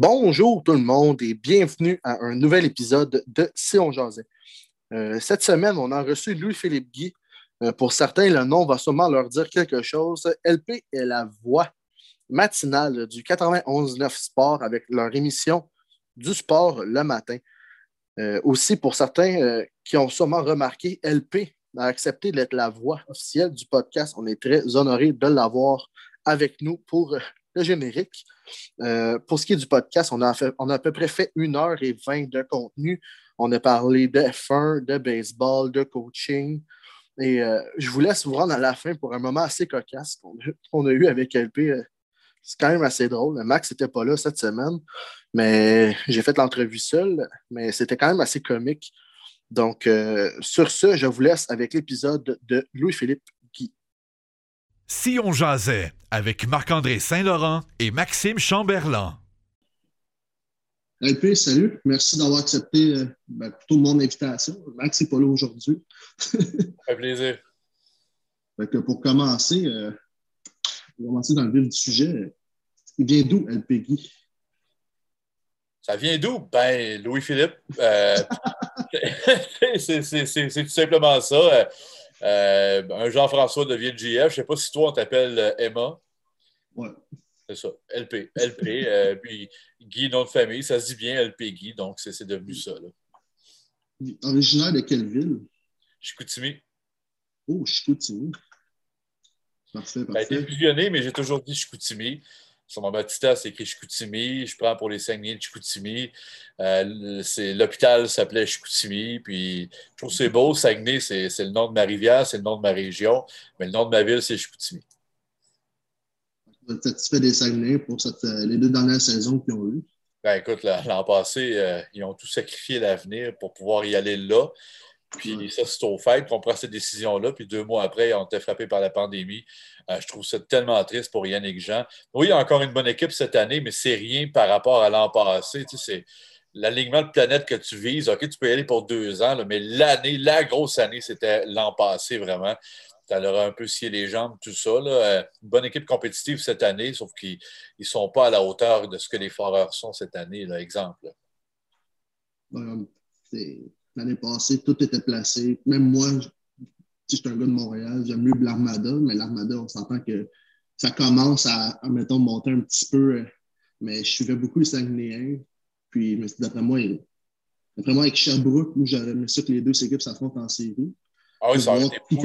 Bonjour tout le monde et bienvenue à un nouvel épisode de Si on jasait. Euh, cette semaine, on a reçu Louis-Philippe Guy. Euh, pour certains, le nom va sûrement leur dire quelque chose. LP est la voix matinale du 91.9 Sport avec leur émission du sport le matin. Euh, aussi, pour certains qui ont sûrement remarqué, LP a accepté d'être la voix officielle du podcast. On est très honoré de l'avoir avec nous pour le générique. pour ce qui est du podcast, on a, on a à peu près fait une heure et vingt de contenu. On a parlé de F1, de baseball, de coaching. Et euh, je vous laisse vous rendre à la fin pour un moment assez cocasse qu'on a, eu avec LP. Euh, c'est quand même assez drôle. Max n'était pas là cette semaine, mais j'ai fait l'entrevue seul, mais c'était quand même assez comique. Donc, euh, sur ce, je vous laisse avec l'épisode de Louis-Philippe. Si on jasait avec Marc-André Saint-Laurent et Maxime Chamberlain. LP, salut. Merci d'avoir accepté euh, ben, plutôt mon invitation. Max n'est pas là aujourd'hui. Ça fait plaisir. pour commencer, euh, pour commencer dans le vif du sujet, il vient d'où LP Guy? Ça vient d'où? Ben, Louis-Philippe. Euh, c'est tout simplement ça. Un Jean-François devient GF. Je ne sais pas si toi, on t'appelle Emma. Ouais. C'est ça, LP. LP, euh, puis Guy, nom de famille, ça se dit bien LP Guy, donc c'est devenu ça. Là. Originaire de quelle ville? Chicoutimi. Oh, Chicoutimi. Parfait, parfait. Ça a été fusionné, mais j'ai toujours dit Chicoutimi. Sur mon baptistère, c'est écrit Chicoutimi. Je prends pour les Saguenay de Chicoutimi. Euh, L'hôpital s'appelait Chicoutimi. Puis, je trouve c'est beau. Saguenay, c'est le nom de ma rivière, c'est le nom de ma région. Mais le nom de ma ville, c'est Chicoutimi satisfait des Saguenay pour euh, les deux dernières saisons qu'ils ont eues? Ben, écoute, l'an passé, euh, ils ont tout sacrifié l'avenir pour pouvoir y aller là. Puis ça, c'est au fait qu'on prend cette décision-là. Puis deux mois après, on été frappé par la pandémie. Euh, je trouve ça tellement triste pour Yannick Jean. Oui, il y a encore une bonne équipe cette année, mais c'est rien par rapport à l'an passé. Tu sais, c'est l'alignement de planète que tu vises. OK, tu peux y aller pour deux ans, mais l'année, la grosse année, c'était l'an passé vraiment ça leur a un peu scié les jambes, tout ça. Euh, une bonne équipe compétitive cette année, sauf qu'ils ne sont pas à la hauteur de ce que les Foreurs sont cette année, là, exemple. L'année passée, tout était placé. Même moi, je suis un gars de Montréal, j'aime mieux l'Armada, mais l'Armada, on s'entend que ça commence à, mettons, monter un petit peu. Euh, mais je suivais beaucoup les Saguenayens. Puis, d'après moi, d'après moi, avec Sherbrooke, où j'aurais aimé ça que les deux équipes s'affrontent en série. Ah oui, ça a été fou.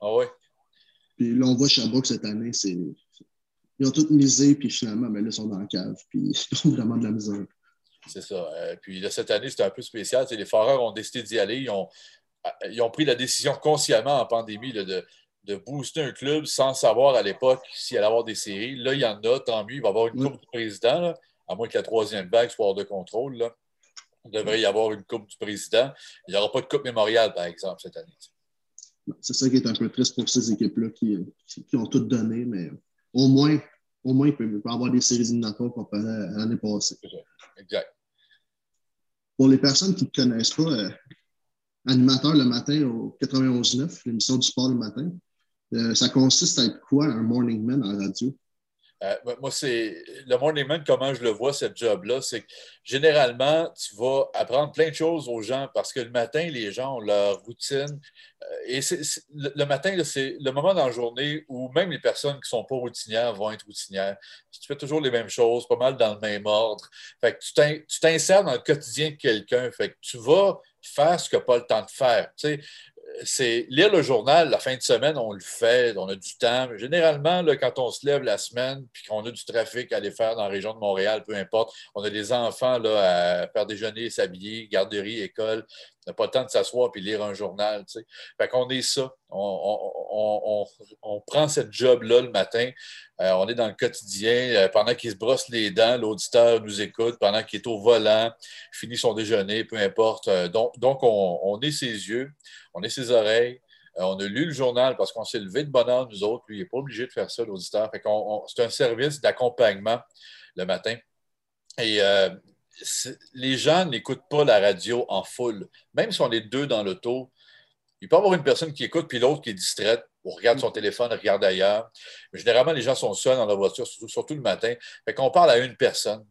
Ah oui. Puis là, on voit Sherbrooke cette année, c'est. Ils ont tout misé, puis finalement, ben là, ils sont dans la cave, puis ils ont vraiment de la misère. C'est ça. Euh, puis là, cette année, c'était un peu spécial. les Foreurs ont décidé d'y aller. Ils ont, ils ont pris la décision consciemment en pandémie de, de booster un club sans savoir à l'époque s'il allait avoir des séries. Là, il y en a, tant mieux. Il va y avoir une Coupe du Président, à moins que la troisième vague soit hors de contrôle. Là. Il devrait y avoir une Coupe du Président. Il n'y aura pas de Coupe mémoriale, par exemple, cette année. C'est ça qui est un peu triste pour ces équipes-là qui, ont tout donné, mais au moins, au moins, il peut, avoir des séries éliminatoires comparées à l'année passée. Exact. Pour les personnes qui ne connaissent pas, euh, animateur le matin au 91.9, l'émission du sport le matin, euh, ça consiste à être quoi un morning man en radio? Euh, moi, c'est le morning man, comment je le vois, cette job-là, c'est que généralement, tu vas apprendre plein de choses aux gens parce que le matin, les gens ont leur routine. Euh, et le, matin, c'est le moment dans la journée où même les personnes qui ne sont pas routinières vont être routinières. Tu fais toujours les mêmes choses, pas mal dans le même ordre. Fait que tu t'insères dans le quotidien de quelqu'un. Fait que tu vas faire ce n'a pas le temps de faire. Tu sais, c'est lire le journal la fin de semaine, on le fait, on a du temps. Généralement, quand on se lève la semaine puis qu'on a du trafic à aller faire dans la région de Montréal, peu importe, on a des enfants là, à faire déjeuner, s'habiller, garderie, école. On n'a pas le temps de s'asseoir puis lire un journal. Tu sais. Fait qu'on est ça. On, prend cette job-là le matin. Euh, on est dans le quotidien. Euh, pendant qu'il se brosse les dents, l'auditeur nous écoute. Pendant qu'il est au volant, finit son déjeuner, peu importe. Euh, donc, donc on, est ses yeux, on est ses oreilles. on a lu le journal parce qu'on s'est levé de bonne heure, nous autres. Lui, il n'est pas obligé de faire ça, l'auditeur. C'est un service d'accompagnement le matin. Et les gens n'écoutent pas la radio en foule. Même si on est deux dans l'auto, il peut y avoir une personne qui écoute puis l'autre qui est distraite. ou regarde son téléphone, regarde ailleurs. généralement, les gens sont seuls dans la voiture, surtout, le matin. Fait qu'on parle à une personne,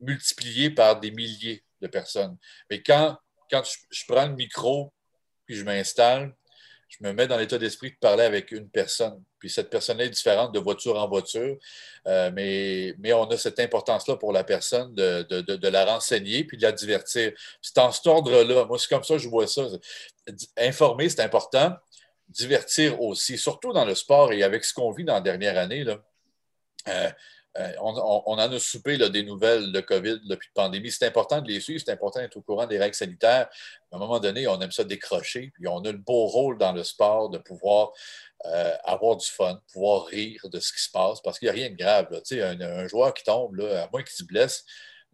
multiplié par des milliers de personnes. Mais quand, quand je prends le micro, puis je m'installe, je me mets dans l'état d'esprit de parler avec une personne. Puis cette personne est différente de voiture en voiture, euh, mais, mais on a cette importance-là pour la personne de, de, de, la renseigner puis de la divertir. C'est en cet ordre-là. Moi, c'est comme ça que je vois ça. Informer, c'est important. Divertir aussi, surtout dans le sport et avec ce qu'on vit dans la dernière année. Là. Euh, euh, on, en a soupé des nouvelles de COVID depuis la pandémie. C'est important de les suivre, c'est important d'être au courant des règles sanitaires. À un moment donné, on aime ça décrocher, puis on a le beau rôle dans le sport de pouvoir euh, avoir du fun, pouvoir rire de ce qui se passe, parce qu'il n'y a rien de grave. Un, un, joueur qui tombe, là, à moins qu'il se blesse,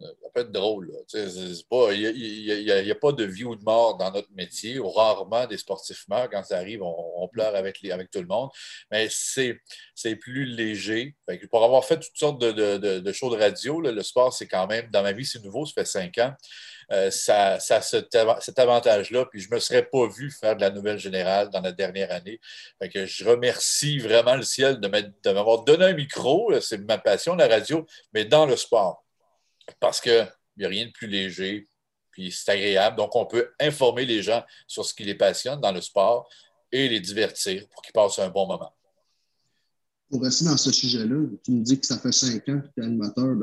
ça peut être drôle. Il n'y a, pas de vie ou de mort dans notre métier. Rarement des sportifs meurent. Quand ça arrive, on, pleure avec, les, avec, tout le monde. Mais c'est plus léger. pour avoir fait toutes sortes de, de, de shows de radio, le sport, c'est quand même, dans ma vie, c'est nouveau, ça fait cinq ans. Euh, ça, a cet, avantage-là. Puis je ne me serais pas vu faire de la nouvelle générale dans la dernière année. je remercie vraiment le ciel de m'avoir donné un micro. C'est ma passion, la radio, mais dans le sport parce qu'il n'y a rien de plus léger, puis c'est agréable. Donc, on peut informer les gens sur ce qui les passionne dans le sport et les divertir pour qu'ils passent un bon moment. Pour rester dans ce sujet-là, tu me dis que ça fait cinq ans que tu es animateur.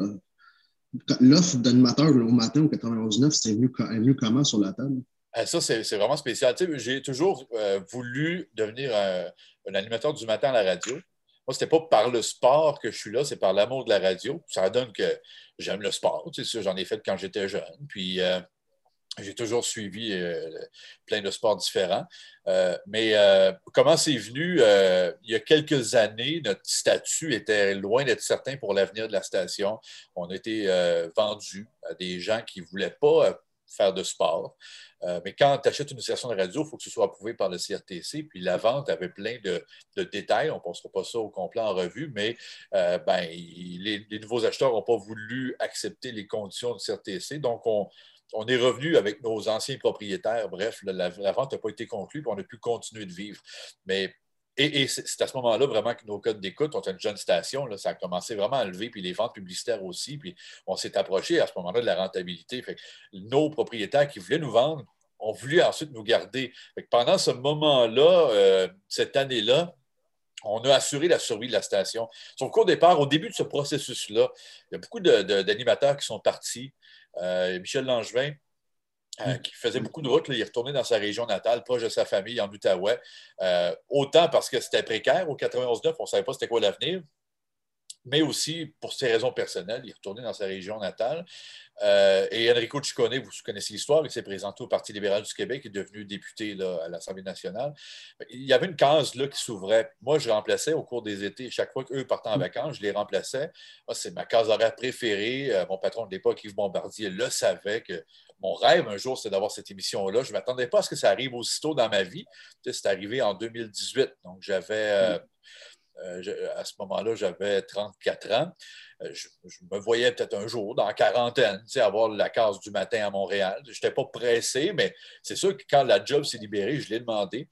L'offre d'animateur au matin au 91.9, c'est venu, venu, comment sur la table? Ah, ça, c'est vraiment spécial. J'ai toujours euh, voulu devenir un animateur du matin à la radio. Moi, ce n'était pas par le sport que je suis là, c'est par l'amour de la radio. Ça donne que j'aime le sport. Tu sais, j'en ai fait quand j'étais jeune. Puis, euh, j'ai toujours suivi euh, plein de sports différents. Euh, mais comment c'est venu? il y a quelques années, notre statut était loin d'être certain pour l'avenir de la station. On a été vendu à des gens qui ne voulaient pas faire de sport. Euh, mais quand tu achètes une station de radio, il faut que ce soit approuvé par le CRTC. Puis la vente avait plein de, détails. On ne passera pas ça au complet en revue, mais euh, ben, les, nouveaux acheteurs n'ont pas voulu accepter les conditions du CRTC. Donc, on, est revenu avec nos anciens propriétaires. Bref, la, vente n'a pas été conclue, puis on a pu continuer de vivre. Mais et, c'est à ce moment-là vraiment que nos codes d'écoute, ont une jeune station, ça a commencé vraiment à lever, puis les ventes publicitaires aussi, puis on s'est approché à ce moment-là de la rentabilité. Fait nos propriétaires qui voulaient nous vendre ont voulu ensuite nous garder. pendant ce moment-là, euh, cette année-là, on a assuré la survie de la station. Sauf qu'au départ, au début de ce processus-là, il y a beaucoup d'animateurs qui sont partis. Euh, Michel Langevin, euh, qui faisait beaucoup de routes. il est retourné dans sa région natale, proche de sa famille, en Outaouais. autant parce que c'était précaire au 91-9, on ne savait pas c'était quoi l'avenir mais aussi pour ses raisons personnelles. Il est retourné dans sa région natale. Euh, et Enrico Ciccone, vous connaissez l'histoire, il s'est présenté au Parti libéral du Québec, il est devenu député à l'Assemblée nationale. Il y avait une case là, qui s'ouvrait. Moi, je remplaçais au cours des étés, chaque fois qu'eux partaient en vacances, je les remplaçais. C'est ma case horaire préférée. Euh, mon patron de l'époque, Yves Bombardier, le savait que mon rêve un jour, c'est d'avoir cette émission-là. Je ne m'attendais pas à ce que ça arrive aussitôt dans ma vie. C'est arrivé en 2018. Donc, j'avais. Euh, euh, à ce moment-là, j'avais 34 ans. Euh, je, me voyais peut-être un jour, dans la quarantaine, avoir la case du matin à Montréal. Je n'étais pas pressé, mais c'est sûr que quand la job s'est libérée, je l'ai demandé.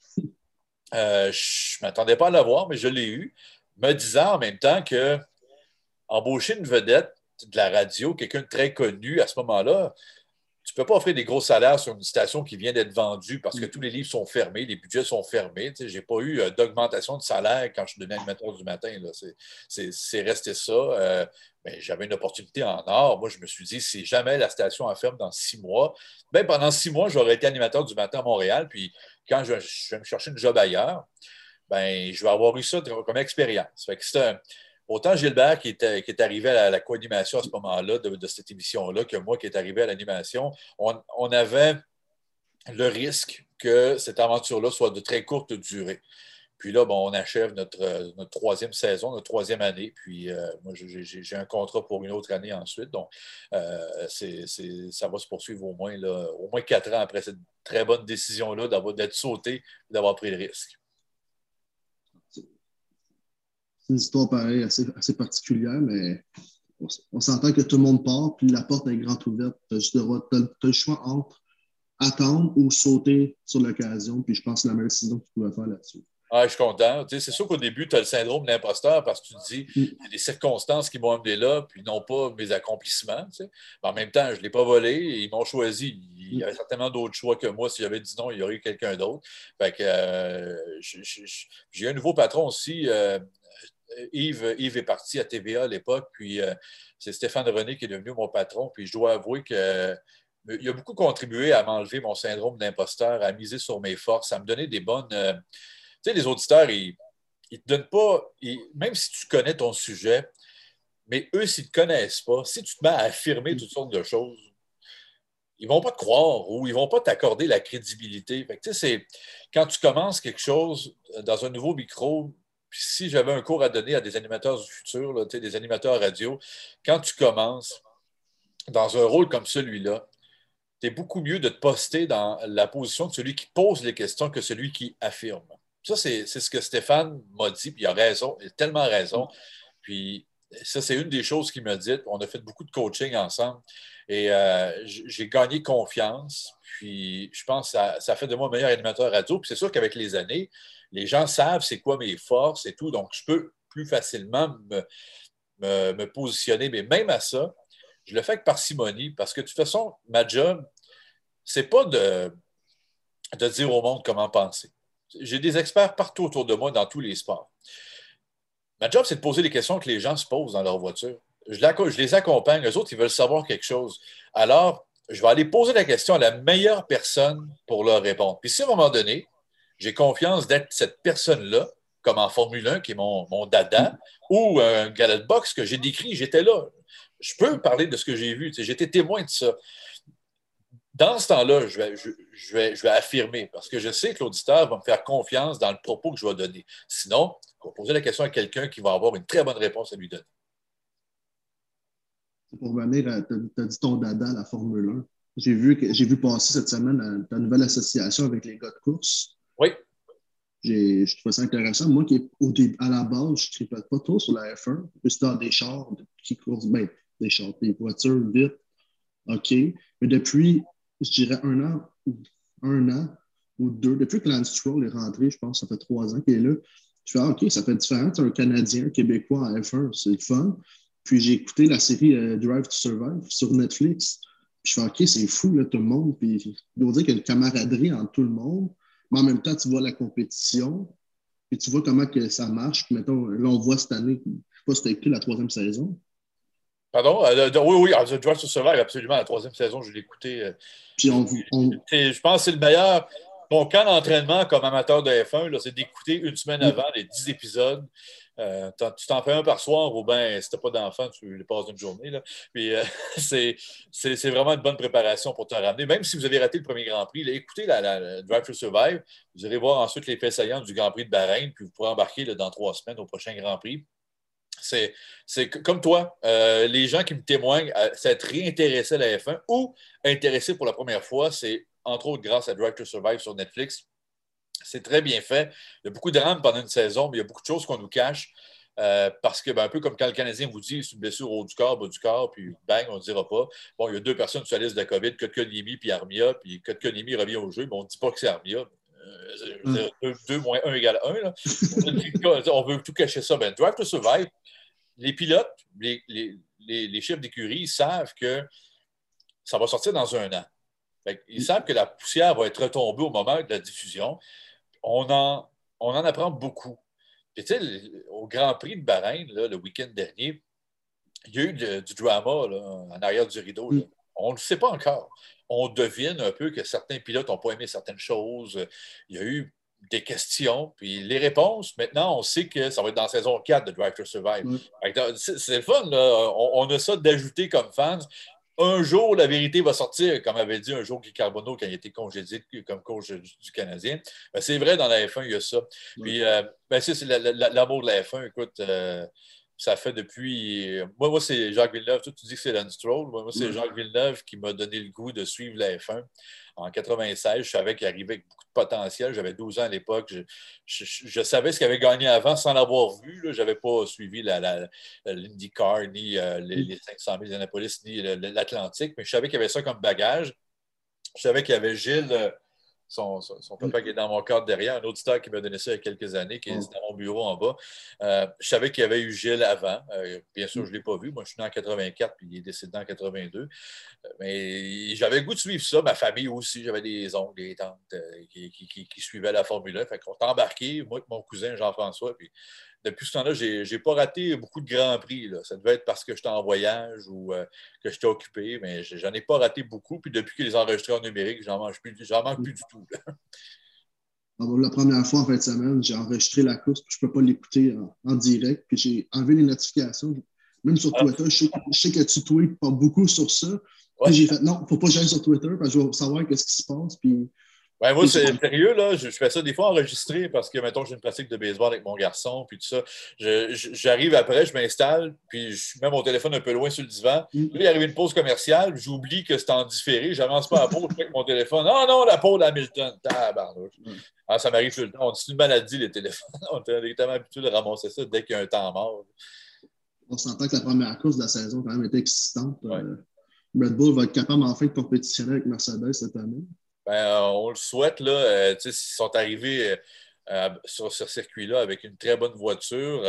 Euh, je ne m'attendais pas à l'avoir, mais je l'ai eu, me disant en même temps que embaucher une vedette de la radio, quelqu'un de très connu à ce moment-là, tu ne peux pas offrir des gros salaires sur une station qui vient d'être vendue parce que mm. tous les livres sont fermés, les budgets sont fermés. Je n'ai pas eu euh, d'augmentation de salaire quand je suis devenu animateur du matin. C'est resté ça. Euh, mais j'avais une opportunité en or. Moi, je me suis dit, si jamais la station en ferme dans six mois, ben, pendant six mois, j'aurais été animateur du matin à Montréal. Puis quand je, vais me chercher une job ailleurs, ben, je vais avoir eu ça comme expérience. c'est un autant Gilbert qui est, arrivé à la, co-animation à ce moment-là de, cette émission-là que moi qui est arrivé à l'animation, on, avait le risque que cette aventure-là soit de très courte durée. Puis là, bon, on achève notre, troisième saison, notre troisième année. Puis euh, moi, j'ai un contrat pour une autre année ensuite. Donc, euh, ça va se poursuivre au moins, au moins quatre ans après cette très bonne décision-là d'être sauté d'avoir pris le risque c'est une histoire pareille, assez, particulière, mais on, s'entend que tout le monde part, puis la porte est grande ouverte. Tu as, le choix entre attendre ou sauter sur l'occasion, puis je pense que c'est la meilleure décision que tu pouvais faire là-dessus. Ah, je suis content. c'est sûr qu'au début, tu as le syndrome de l'imposteur parce que tu te dis, Mm. il y a des circonstances qui m'ont amené là, puis non pas mes accomplissements. tu sais. Mais en même temps, je ne l'ai pas volé, ils m'ont choisi. Il y avait certainement d'autres choix que moi. Si j'avais dit non, il y aurait eu quelqu'un d'autre. Fait que euh, j'ai un nouveau patron aussi. euh, Yves, Yves est parti à TVA à l'époque, puis euh, c'est Stéphane René qui est devenu mon patron. Puis je dois avouer que euh, il a beaucoup contribué à m'enlever mon syndrome d'imposteur, à miser sur mes forces, à me donner des bonnes. euh, tu sais, les auditeurs, ils ne te donnent pas, même si tu connais ton sujet, mais eux, s'ils ne te connaissent pas, si tu te mets à affirmer toutes sortes de choses, ils ne vont pas te croire ou ils ne vont pas t'accorder la crédibilité. Fait que, tu sais, c'est quand tu commences quelque chose dans un nouveau micro, puis si j'avais un cours à donner à des animateurs du futur, là, des animateurs radio, quand tu commences dans un rôle comme celui-là, tu es beaucoup mieux de te poster dans la position de celui qui pose les questions que celui qui affirme. Ça, c'est ce que Stéphane m'a dit, puis il a raison, il a tellement raison. Puis ça, c'est une des choses qu'il m'a dit. On a fait beaucoup de coaching ensemble et euh, j'ai gagné confiance. Puis je pense que ça, ça fait de moi un meilleur animateur radio. Puis c'est sûr qu'avec les années, les gens savent c'est quoi mes forces et tout, donc je peux plus facilement me, positionner. Mais même à ça, je le fais avec parcimonie parce que de toute façon, ma job, c'est pas de, de dire au monde comment penser. J'ai des experts partout autour de moi dans tous les sports. Ma job, c'est de poser des questions que les gens se posent dans leur voiture. Je, je les accompagne, eux autres, ils veulent savoir quelque chose. Alors, je vais aller poser la question à la meilleure personne pour leur répondre. Puis si à un moment donné, j'ai confiance d'être cette personne-là, comme en Formule 1, qui est mon, mon dada, ou un gala de boxe que j'ai décrit, j'étais là. Je peux parler de ce que j'ai vu. J'étais témoin de ça. Dans ce temps-là, je vais, je, vais, je vais affirmer parce que je sais que l'auditeur va me faire confiance dans le propos que je vais donner. Sinon, poser la question à quelqu'un qui va avoir une très bonne réponse à lui donner. Pour revenir, tu as dit ton dada à la Formule 1. J'ai vu, vu passer cette semaine euh, ta nouvelle association avec les gars de course. Oui. Je trouve ça intéressant. Moi, qui, au dé- à la base, je ne tripote pas trop sur la F1, plus dans des chars qui courent, ben, des chars, des voitures vite, OK. Mais depuis, je dirais un an, un an ou deux, depuis que Lance Stroll est rentré, je pense, ça fait trois ans qu'il est là, je fais, ah, OK, ça fait différent. Un Canadien, un Québécois en F1, c'est fun. Puis j'ai écouté la série euh, Drive to Survive sur Netflix. Puis je fais, OK, c'est fou, là, tout le monde. Puis doit dire qu'il y a une camaraderie entre tout le monde. Mais en même temps, tu vois la compétition. Puis tu vois comment que ça marche. Puis mettons, là, on voit cette année, je ne sais pas si tu as écouté la troisième saison. Pardon? Euh, de- oui, oui, The Drive to Survive, absolument. La troisième saison, je l'ai écouté. euh, Puis on, on- Je pense que c'est le meilleur. Mon camp d'entraînement comme amateur de F1, là, c'est d'écouter une semaine avant les 10 épisodes. Euh, tu t'en fais un par soir ou bien si t'as pas d'enfant, tu les passes d'une journée. Puis euh, c'est vraiment une bonne préparation pour te ramener. Même si vous avez raté le premier Grand Prix, là, écoutez la, Drive to Survive. Vous allez voir ensuite les faits saillants du Grand Prix de Bahreïn, puis vous pourrez embarquer dans trois semaines au prochain Grand Prix. C'est comme toi, euh, les gens qui me témoignent s'être réintéressés à la F1 ou intéressés pour la première fois, c'est entre autres grâce à Drive to Survive sur Netflix. C'est très bien fait. Il y a beaucoup de drames pendant une saison, mais il y a beaucoup de choses qu'on nous cache. euh, parce que, ben, un peu comme quand le Canadien vous dit c'est une blessure au haut du corps, bas du corps, puis bang, on ne dira pas. Bon, il y a deux personnes sur la liste de COVID, Kotkaniemi puis Armia, puis Kotkaniemi revient au jeu, mais on ne dit pas que c'est Armia. Euh, je veux dire, 2 moins 1 égale 1. Là. on veut tout cacher ça. Ben, Drive to Survive, les pilotes, les, les, les, les chefs d'écurie, savent que ça va sortir dans un an. Ils savent que la poussière va être retombée au moment de la diffusion. On en, on en apprend beaucoup. Puis, tu sais, au Grand Prix de Bahreïn, là, le week-end dernier, il y a eu de- du drama là, en arrière du rideau. là. On ne le sait pas encore. On devine un peu que certains pilotes n'ont pas aimé certaines choses. Il y a eu des questions, puis les réponses, maintenant, on sait que ça va être dans la saison 4 de Drive to Survive. Mm. C'est c'est le fun, là. On, on a ça d'ajouter comme fans. Un jour, la vérité va sortir, comme avait dit un jour Guy Carbonneau quand il a été congédié comme coach du, du Canadien. Ben, c'est vrai, dans la F1, il y a ça. Puis, euh, ben, c'est c'est la- la- l'amour de la F1. Écoute, euh, ça fait depuis. Moi, moi c'est Jacques Villeneuve. Toi, tu dis que c'est Lance Stroll. Moi, moi, c'est Ouais. Jacques Villeneuve qui m'a donné le goût de suivre la F1. En 96, je savais qu'il arrivait avec beaucoup de potentiel. J'avais 12 ans à l'époque. Je, je- je savais ce qu'il avait gagné avant sans l'avoir vu. Je n'avais pas suivi la, la, l'IndyCar, ni euh, les, les 500 000 d'Annapolis, ni l'Atlantique, mais je savais qu'il y avait ça comme bagage. Je savais qu'il y avait Gilles, euh, son, son, papa qui est dans mon cadre derrière, un auditeur qui m'a donné ça il y a quelques années, qui est dans mon bureau en bas. Euh, je savais qu'il y avait eu Gilles avant. Euh, bien sûr, je ne l'ai pas vu. Moi, je suis né en 84, puis il est décédé en 82. Mais j'avais le goût de suivre ça. Ma famille aussi, j'avais des oncles, des tantes qui, qui, suivaient la Formule 1. Fait qu'on embarqué, moi et mon cousin Jean-François, puis depuis ce temps-là, je n'ai pas raté beaucoup de grands prix. Ça devait être parce que j'étais en voyage ou euh, que j'étais occupé, mais j'en ai pas raté beaucoup. Puis depuis qu'ils les enregistrés en numérique, j'en manque plus, manque plus du tout. Ah, la première fois en fin de semaine, j'ai enregistré la course, puis je ne peux pas l'écouter en, direct. Puis j'ai enlevé les notifications. Même sur ah. Twitter, je, sais, que tu tweets pas beaucoup sur ça. J'ai fait non, il ne faut pas que j'aille sur Twitter parce que je veux savoir ce qui se passe. Puis ben, moi, c'est sérieux, là. Je, fais ça des fois enregistré parce que, mettons, j'ai une pratique de baseball avec mon garçon, puis tout ça. J'arrive après, je m'installe, puis je mets mon téléphone un peu loin sur le divan. Mm. Là, il arrive une pause commerciale, j'oublie que c'est en différé, j'avance pas à la pause, je mon téléphone. Non, non, la pause d'Hamilton. Mm. Ah, ça m'arrive tout le temps. C'est une maladie, les téléphones. On est tellement habitué de ramasser ça dès qu'il y a un temps mort. On s'entend que la première course de la saison, quand même, était excitante. Euh, Red Bull va être capable enfin de compétitionner avec Mercedes cette année. Ben, euh, on le souhaite. Là, euh, ils sont arrivés euh, sur ce circuit-là avec une très bonne voiture.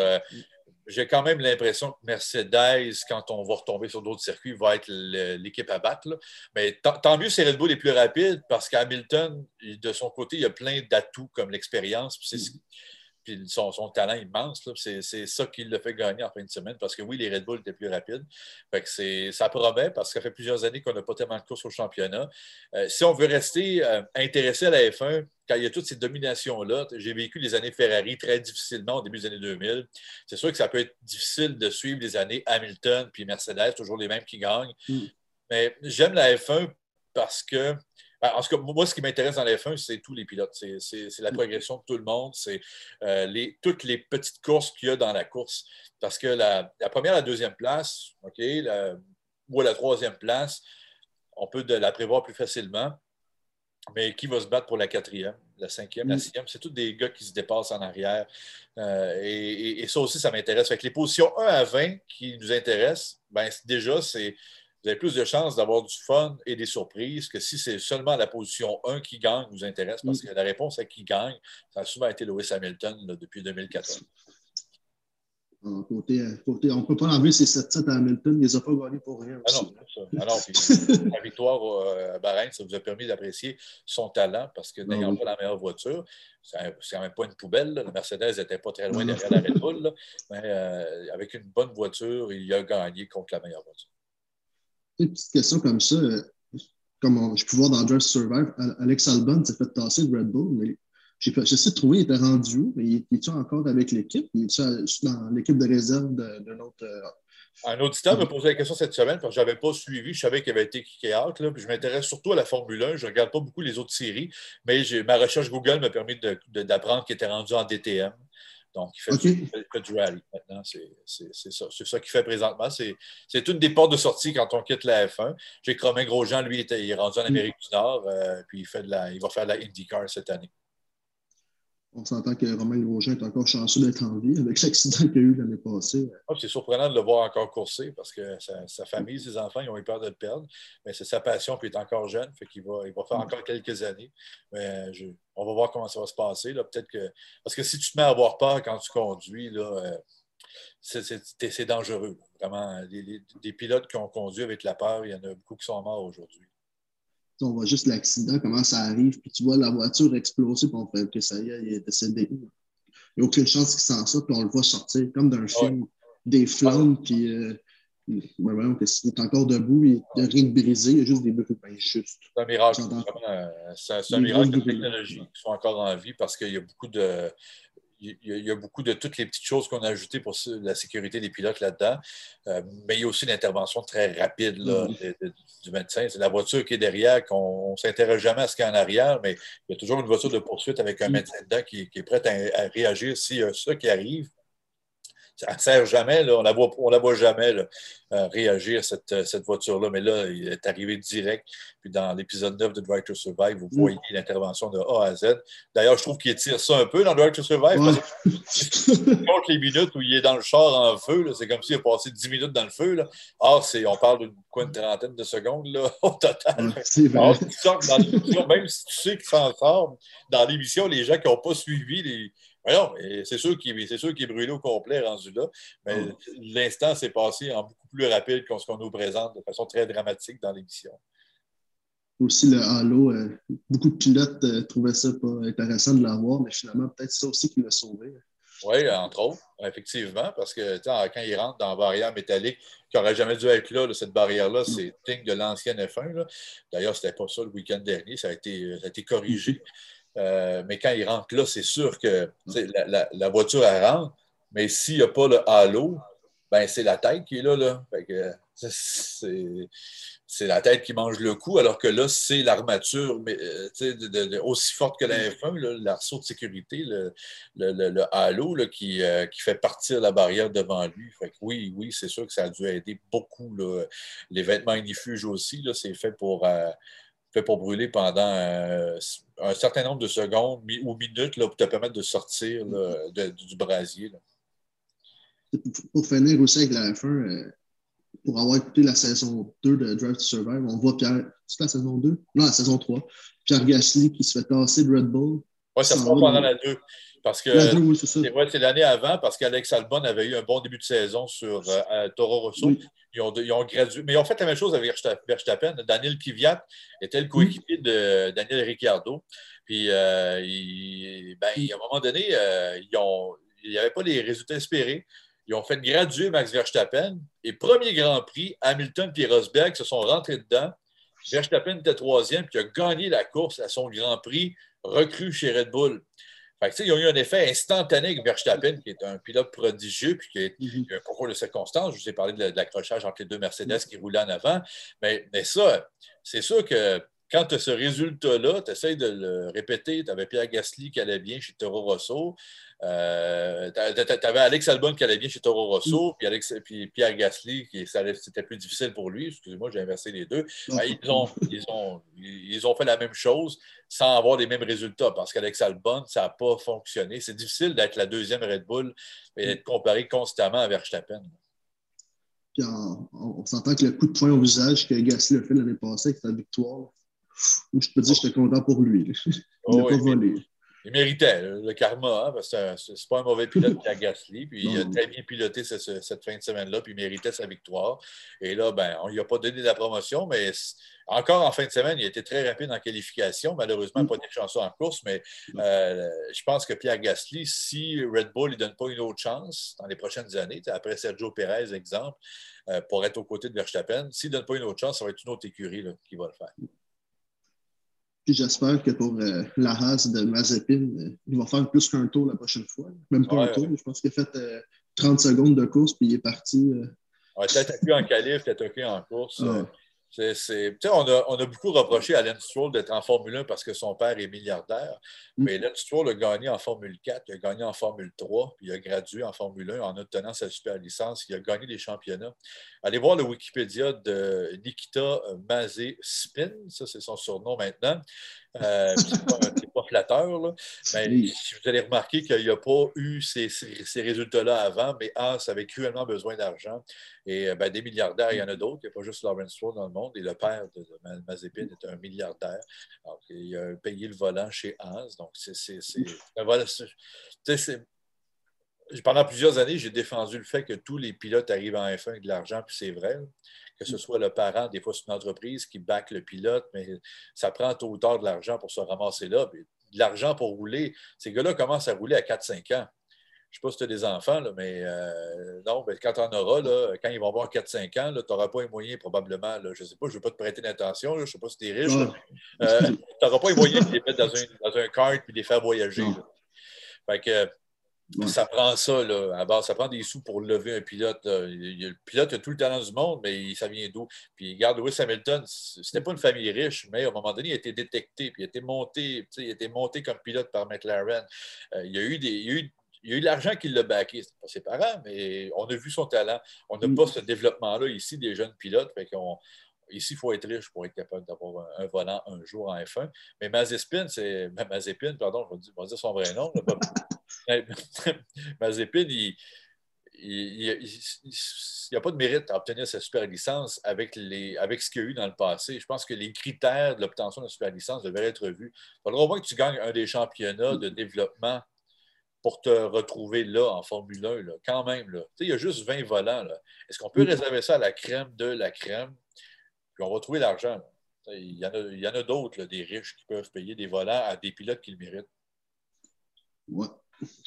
J'ai quand même l'impression que Mercedes, quand on va retomber sur d'autres circuits, va être l'équipe à battre. Mais tant mieux si Red Bull est plus rapide parce qu'Hamilton, de son côté, il a plein d'atouts comme l'expérience. C'est puis son, talent immense. C'est ça qui le fait gagner en fin de semaine parce que oui, les Red Bull étaient plus rapides. Fait ça promet parce que ça fait plusieurs années qu'on n'a pas tellement de courses au championnat. Euh, si on veut rester euh, intéressé à la F1, quand il y a toutes ces dominations-là, j'ai vécu les années Ferrari très difficilement au début des années 2000. C'est sûr que ça peut être difficile de suivre les années Hamilton puis Mercedes, toujours les mêmes qui gagnent. Mm. Mais j'aime la F1 parce que en tout cas, moi, ce qui m'intéresse dans la F1, c'est tous les pilotes. C'est la mm. progression de tout le monde. C'est euh, toutes les petites courses qu'il y a dans la course. Parce que la, première, la deuxième place, OK, ou la troisième place, on peut la prévoir plus facilement. Mais qui va se battre pour la quatrième, la cinquième, la mm. sixième? C'est tous des gars qui se dépassent en arrière. Euh, et, ça aussi, ça m'intéresse. les positions 1 à 20 qui nous intéressent, ben, déjà, c'est vous avez plus de chances d'avoir du fun et des surprises que si c'est seulement la position 1 qui gagne vous intéresse, parce mm. que la réponse à qui gagne, ça a souvent été Lewis Hamilton depuis 2014. Côté, côté, on ne peut pas enlever ces 7-7 à Hamilton, il ne les a pas gagnés pour rien. Ah non, ça. Ah non la victoire euh, à Bahreïn, ça vous a permis d'apprécier son talent parce que n'ayant ah pas la meilleure voiture, c'est quand même pas une poubelle. La Mercedes n'était pas très loin derrière la Red Bull, mais euh, avec une bonne voiture, il a gagné contre la meilleure voiture. Une petite question comme ça, euh, comme je peux voir dans Drive Survive, Alex Albon s'est fait tasser de Red Bull, mais j'essaie de trouver, il était rendu où, mais il est-tu encore avec l'équipe? Il est dans l'équipe de réserve de, notre. Euh, un auditeur m'a posé la question cette semaine parce que je n'avais pas suivi. Je savais qu'il avait été kické out. Là, puis je m'intéresse surtout à la Formule 1. Je ne regarde pas beaucoup les autres séries, mais ma recherche Google m'a permis d'apprendre qu'il était rendu en DTM. Donc, il fait, du, rallye maintenant. C'est ça, ça qu'il fait présentement. C'est une des portes de sortie quand on quitte la F1. J'ai Romain Grosjean, lui, il est rendu en Amérique du Nord, euh, puis il, fait de la, il va faire de la IndyCar cette année. On s'entend que Romain Grosjean est encore chanceux d'être en vie avec l'accident qu'il a eu l'année passée. Ah, c'est surprenant de le voir encore courser parce que sa, famille, ses enfants, ils ont eu peur de le perdre. Mais c'est sa passion, puis il est encore jeune, fait qu'il va, il va faire encore quelques années. Mais on va voir comment ça va se passer. Peut-être que. Parce que si tu te mets à avoir peur quand tu conduis, là, euh, c'est dangereux. Vraiment. des pilotes qui ont conduit avec la peur, il y en a beaucoup qui sont morts aujourd'hui on voit juste l'accident, comment ça arrive, puis tu vois la voiture exploser, puis on fait que ça y est, il est décédé. Il n'y a aucune chance qu'il s'en sorte, puis on le voit sortir, comme d'un film, des flammes, puis euh, il est encore debout, il n'y a rien de brisé, il y a juste des bruits. Ben, juste. C'est un miracle. C'est un miracle de technologie qui sont encore en vie parce qu'il y a beaucoup de il y, a beaucoup de toutes les petites choses qu'on a ajoutées pour la sécurité des pilotes là-dedans. Euh, mais il y a aussi une intervention très rapide mm-hmm. du médecin. C'est la voiture qui est derrière, qu'on ne s'intéresse jamais à ce qu'il y a en arrière, mais il y a toujours une voiture de poursuite avec un mm-hmm. médecin dedans qui, est prêt à, réagir s'il y a ça qui arrive. Ça ne sert jamais, là, on ne la, voit, on la voit jamais là, euh, réagir, cette, cette voiture-là. Mais là, il est arrivé direct. Puis dans l'épisode 9 de Drive to Survive, vous voyez mm. l'intervention de A à Z. D'ailleurs, je trouve qu'il étire ça un peu dans Drive to Survive. Parce les minutes où il est dans le char en feu, c'est comme s'il a passé 10 minutes dans le feu. Là. Or, on parle d'une trentaine de secondes là, au total. Dans même si tu sais qu'il s'en sort, dans l'émission, les gens qui n'ont pas suivi les non, c'est sûr qu'il est brûlé au complet rendu là, mais oh. l'instant s'est passé en beaucoup plus rapide que ce qu'on nous présente de façon très dramatique dans l'émission. Aussi, le Halo, euh, beaucoup de pilotes euh, trouvaient ça pas intéressant de l'avoir, mais finalement, peut-être ça aussi qui l'a sauvé. Oui, entre autres, effectivement, parce que quand il rentre dans la barrière métallique, qui n'aurait jamais dû être là, cette barrière-là, mm. c'est digne de l'ancienne F1. D'ailleurs, ce n'était pas ça le week-end dernier, ça a été, ça a été corrigé. Euh, mais quand il rentre là, c'est sûr que la, voiture, elle rentre, mais s'il n'y a pas le halo, ben, c'est la tête qui est là. là. c'est la tête qui mange le coup, alors que là, c'est l'armature euh, aussi forte que la F1, l'arceau de sécurité, le, le, halo qui, euh, qui, fait partir la barrière devant lui. oui, oui, c'est sûr que ça a dû aider beaucoup. Les vêtements inifuges aussi, c'est fait pour fait pour brûler pendant euh, un certain nombre de secondes ou minutes là, pour te permettre de sortir du brasier. Pour, finir aussi avec la F1, euh, pour avoir écouté la saison 2 de Drive to Survive, on voit Pierre. C'est la saison 2? Non, la saison 3. Pierre Gasly qui se fait tasser de Red Bull. Oui, ça se passe pendant la 2. Parce que c'est l'année avant, parce qu'Alex Albon avait eu un bon début de saison sur euh, Toro Rosso. Ils, ont, gradué. Mais ils ont fait la même chose avec Verstappen. Daniel Kiviat était le coéquipier de Daniel Ricciardo. Puis, euh, ben, à un moment donné, euh, il n'y avait pas les résultats espérés. Ils ont fait graduer Max Verstappen. Et premier Grand Prix, Hamilton et Rosberg se sont rentrés dedans. Verstappen était troisième, puis il a gagné la course à son Grand Prix recru chez Red Bull. Fait ils ont eu un effet instantané avec Verstappen, qui est un pilote prodigieux, puis qui a, un concours de circonstances. Je vous ai parlé de, l'accrochage entre les deux Mercedes qui roulaient en avant. Mais, mais ça, c'est sûr que quand tu as ce résultat-là, tu essaies de le répéter. Tu avais Pierre Gasly qui allait bien chez Toro Rosso. Euh, tu avais Alex Albon qui allait bien chez Toro Rosso, mm. puis, Alex, puis Pierre Gasly, qui c'était plus difficile pour lui. Excusez-moi, j'ai inversé les deux. Ben, ils, ont, ils, ont, ils, ont, fait la même chose sans avoir les mêmes résultats parce qu'Alex Albon, ça n'a pas fonctionné. C'est difficile d'être la deuxième Red Bull et d'être comparé constamment à Verstappen. Puis on, s'entend que le coup de poing au visage que Gasly a fait l'année passée avec sa victoire, je peux dire que j'étais content pour lui. Il n'a pas volé il méritait le karma, hein, parce que c'est pas un mauvais pilote qui a Gasly. Puis il a très bien piloté cette, fin de semaine-là, puis il méritait sa victoire. Et là, ben, on lui a pas donné la promotion, mais encore en fin de semaine, il a été très rapide en qualification. Malheureusement, mm. pas de chanceux en course, mais euh, je pense que Pierre Gasly, si Red Bull ne donne pas une autre chance dans les prochaines années, après Sergio Perez, exemple, euh, pour être aux côtés de Verstappen, s'il ne donne pas une autre chance, ça va être une autre écurie qui va le faire. Puis j'espère que pour euh, la race de Mazepin, euh, il va faire plus qu'un tour la prochaine fois. Même pas un tour. Je pense qu'il a fait 30 euh, secondes de course, puis il est parti. Ouais, t'as attaqué en qualif, t'as attaqué en course. On, a, on, a, beaucoup reproché à Lance Stroll d'être en Formule 1 parce que son père est milliardaire. Mm. Mais Lance Stroll a gagné en Formule 4, il a gagné en Formule 3, puis il a gradué en Formule 1 en obtenant sa super licence. Il a gagné les championnats. Allez voir le Wikipédia de Nikita Mazé Spin, ça c'est son surnom maintenant. Euh, flatteur, là. Mais vous allez remarquer qu'il n'y a pas eu ces, ces, résultats-là avant, mais Haas avait cruellement besoin d'argent. Et euh, ben, des milliardaires, il y en a d'autres. Il n'y a pas juste Lawrence Stroll dans le monde. Et le père de, Mazepin est un milliardaire. Il a payé le volant chez Haas. Donc, c'est. Voilà, pendant plusieurs années, j'ai défendu le fait que tous les pilotes arrivent en F1 avec de l'argent, puis c'est vrai. Que ce soit le parent, des fois c'est une entreprise qui back le pilote, mais ça prend tôt ou tard de l'argent pour se ramasser là. De l'argent pour rouler. Ces gars-là commencent à rouler à 4-5 ans. Je ne sais pas si tu as des enfants, mais euh, non, quand tu en auras, là, quand ils vont avoir 4-5 ans, tu n'auras pas les moyens probablement. je ne sais pas, je ne veux pas te prêter d'intention, je ne sais pas si tu es riche, euh, tu n'auras pas les moyens de les mettre dans un, dans un kart et les faire voyager. Fait que, ça prend ça, là, à base. Ça prend des sous pour lever un pilote. Le pilote a tout le talent du monde, mais ça vient d'où? Puis, regarde, Lewis Hamilton, c'était pas une famille riche, mais à un moment donné, il a été détecté, puis il a été monté, il a été monté comme pilote par McLaren. Euh, il, y a eu des, il y a eu l'argent qui l'a backé. Ce pas ses parents, mais on a vu son talent. On n'a Mm. pas ce développement-là ici des jeunes pilotes. Fait qu'on- Ici, il faut être riche pour être capable d'avoir un, un volant un jour en F1. Mais Mazepin, c'est. Mazepin, pardon, je vais dire, je vais dire son vrai nom. Mazepin, il n'y a pas de mérite à obtenir sa super licence avec, les, avec ce qu'il y a eu dans le passé. Je pense que les critères de l'obtention de la super licence devraient être revus. Il faudra au moins que tu gagnes un des championnats de développement pour te retrouver là en Formule 1, là, quand même. Là. Il y a juste 20 volants. Est-ce qu'on peut réserver ça à la crème de la crème? Puis on va trouver l'argent. là. Il y en a, a d'autres, là, des riches qui peuvent payer des volants à des pilotes qui le méritent.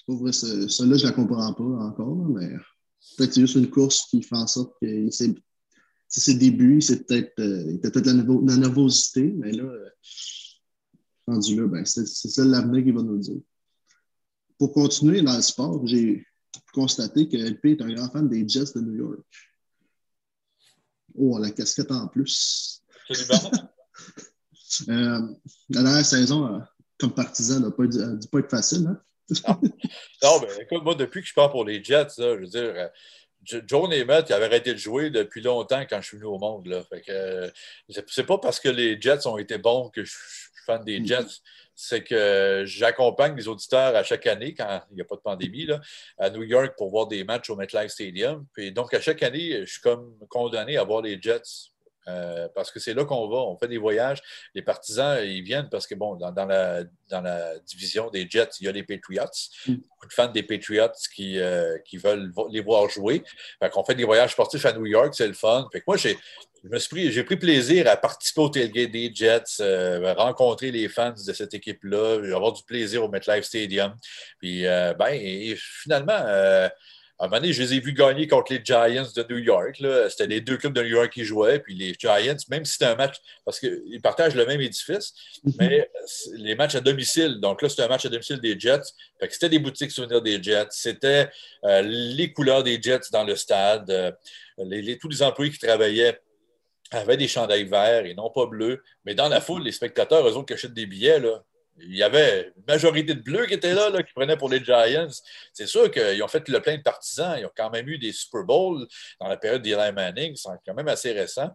Vrai, ce- celle-là, je la comprends pas encore, là, mais peut-être c'est juste une course qui fait en sorte que c'est ses débuts, c'est peut-être euh, peut-être la, la nervosité, mais là, euh, rendu là, ben, c'est ça l'avenir qui va nous dire. Pour continuer dans le sport, j'ai constaté que LP est un grand fan des Jets de New York. Oh, la casquette en plus. Euh, la dernière saison, euh, comme partisan, n'a pas, dû- dû pas être facile. Hein? Non, mais écoute, moi, depuis que je pars pour les Jets, là, je veux dire, euh, J- Joe Namath, il avait arrêté de jouer depuis longtemps quand je suis venu au monde. Là. Fait que, euh, c'est- pas parce que les Jets ont été bons que je fan des Jets. C'est que j'accompagne les auditeurs à chaque année, quand il n'y a pas de pandémie, là, à New York pour voir des matchs au MetLife Stadium. Puis donc, à chaque année, je suis comme condamné à voir les Jets. Euh, parce que c'est là qu'on va, on fait des voyages. Les partisans, ils viennent parce que, bon, dans, dans la, dans la division des Jets, il y a les Patriots. Mm. Beaucoup de fans des Patriots qui, euh, qui veulent les voir jouer. Fait qu'on fait des voyages sportifs à New York, c'est le fun. Fait que moi, j'ai, je me suis pris, j'ai pris plaisir à participer au tailgate des Jets, euh, rencontrer les fans de cette équipe-là, avoir du plaisir au MetLife Stadium. Puis, ben, et finalement, à un moment donné, je les ai vus gagner contre les Giants de New York. C'était les deux clubs de New York qui jouaient. Puis les Giants, même si c'était un match, parce qu'ils partagent le même édifice, mais c'est- les matchs à domicile. Donc là, c'était un match à domicile des Jets. Fait que c'était des boutiques souvenirs des Jets. C'était euh, les couleurs des Jets dans le stade. Euh, les- les- tous les employés qui travaillaient avaient des chandails verts et non pas bleus. Mais dans la foule, les spectateurs, eux autres qui achètent des billets, là, il y avait une majorité de bleus qui étaient là, là, qui prenaient pour les Giants. C'est sûr qu'ils ont fait le plein de partisans. Ils ont quand même eu des Super Bowls dans la période d'Eli Manning. C'est quand même assez récent.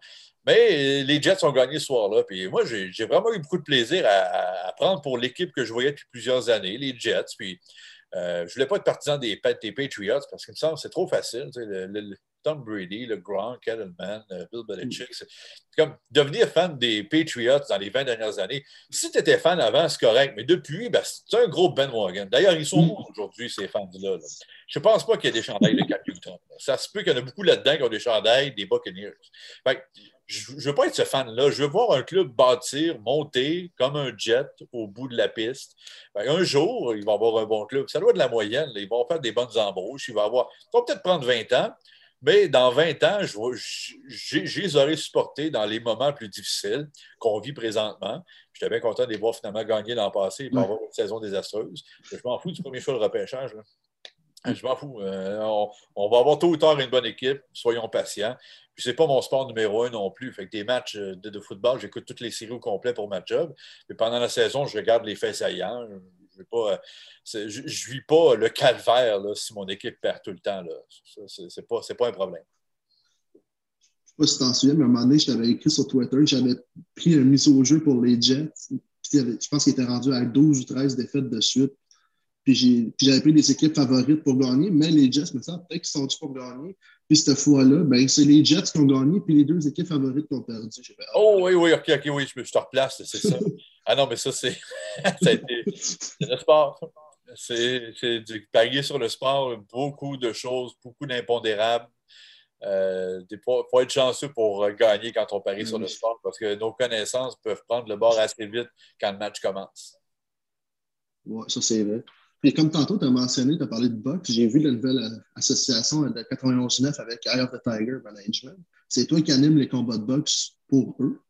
Mais les Jets ont gagné ce soir-là. Puis moi, j'ai vraiment eu beaucoup de plaisir à, prendre pour l'équipe que je voyais depuis plusieurs années, les Jets. Puis euh, je ne voulais pas être partisan des, Pa- des Patriots parce qu'il me semble que c'est trop facile. Tom Brady, le Gronk, Edelman, euh, Bill Belichick. C'est c'est comme devenir fan des Patriots dans les 20 dernières années. Si tu étais fan avant, c'est correct, mais depuis, ben, c'est un gros bandwagon. D'ailleurs, ils sont Mm. où aujourd'hui, ces fans-là? là? Je ne pense pas qu'il y ait des chandails de là. Ça se peut qu'il y en a beaucoup là-dedans qui ont des chandails des Buccaneers. Fait que je ne veux pas être ce fan-là. Je veux voir un club bâtir, monter comme un jet au bout de la piste. Fait un jour, il va avoir un bon club. Ça doit être de la moyenne. là. Ils vont faire des bonnes embauches. Il va avoir. Ça va peut-être prendre 20 ans, mais dans 20 ans, je, les aurais supportés dans les moments plus difficiles qu'on vit présentement. J'étais bien content de les voir finalement gagner l'an passé et pas avoir une saison désastreuse. Je m'en fous du premier choix de repêchage. là. Je m'en fous. Euh, on, on va avoir tôt ou tard une bonne équipe. Soyons patients. Puis c'est pas mon sport numéro un non plus. Fait que des matchs euh, de, de football, j'écoute toutes les séries au complet pour ma job. Mais pendant la saison, je regarde les faits saillants. Je ne euh, vis pas le calvaire si mon équipe perd tout le temps. C'est, c'est pas, un problème. Je sais pas si tu t'en souviens, mais à un moment donné, je t'avais écrit sur Twitter j'avais pris une mise au jeu pour les Jets. Je pense qu'il était rendu à 12 ou 13 défaites de suite. Puis j'avais pris des équipes favorites pour gagner, mais les Jets, me semble peut-être qu'ils sont dû pour gagner. Puis cette fois-là, ben, c'est les Jets qui ont gagné, puis les deux équipes favorites qui ont perdu. Fait, ah, Oh oui, oui, ok, ok, oui, je, me- je te replace, c'est ça. Ah non, mais ça, c'est, le sport. C'est, c'est du parier sur le sport, beaucoup de choses, beaucoup d'impondérables. Euh, Il faut, faut être chanceux pour euh, gagner quand on parie sur le sport parce que nos connaissances peuvent prendre le bord assez vite quand le match commence. Ouais, ça c'est vrai. Puis comme tantôt, tu as mentionné, tu as parlé de boxe, j'ai vu la nouvelle euh, association de 91-9 avec Eye of the Tiger Management. C'est toi qui anime les combats de boxe pour eux.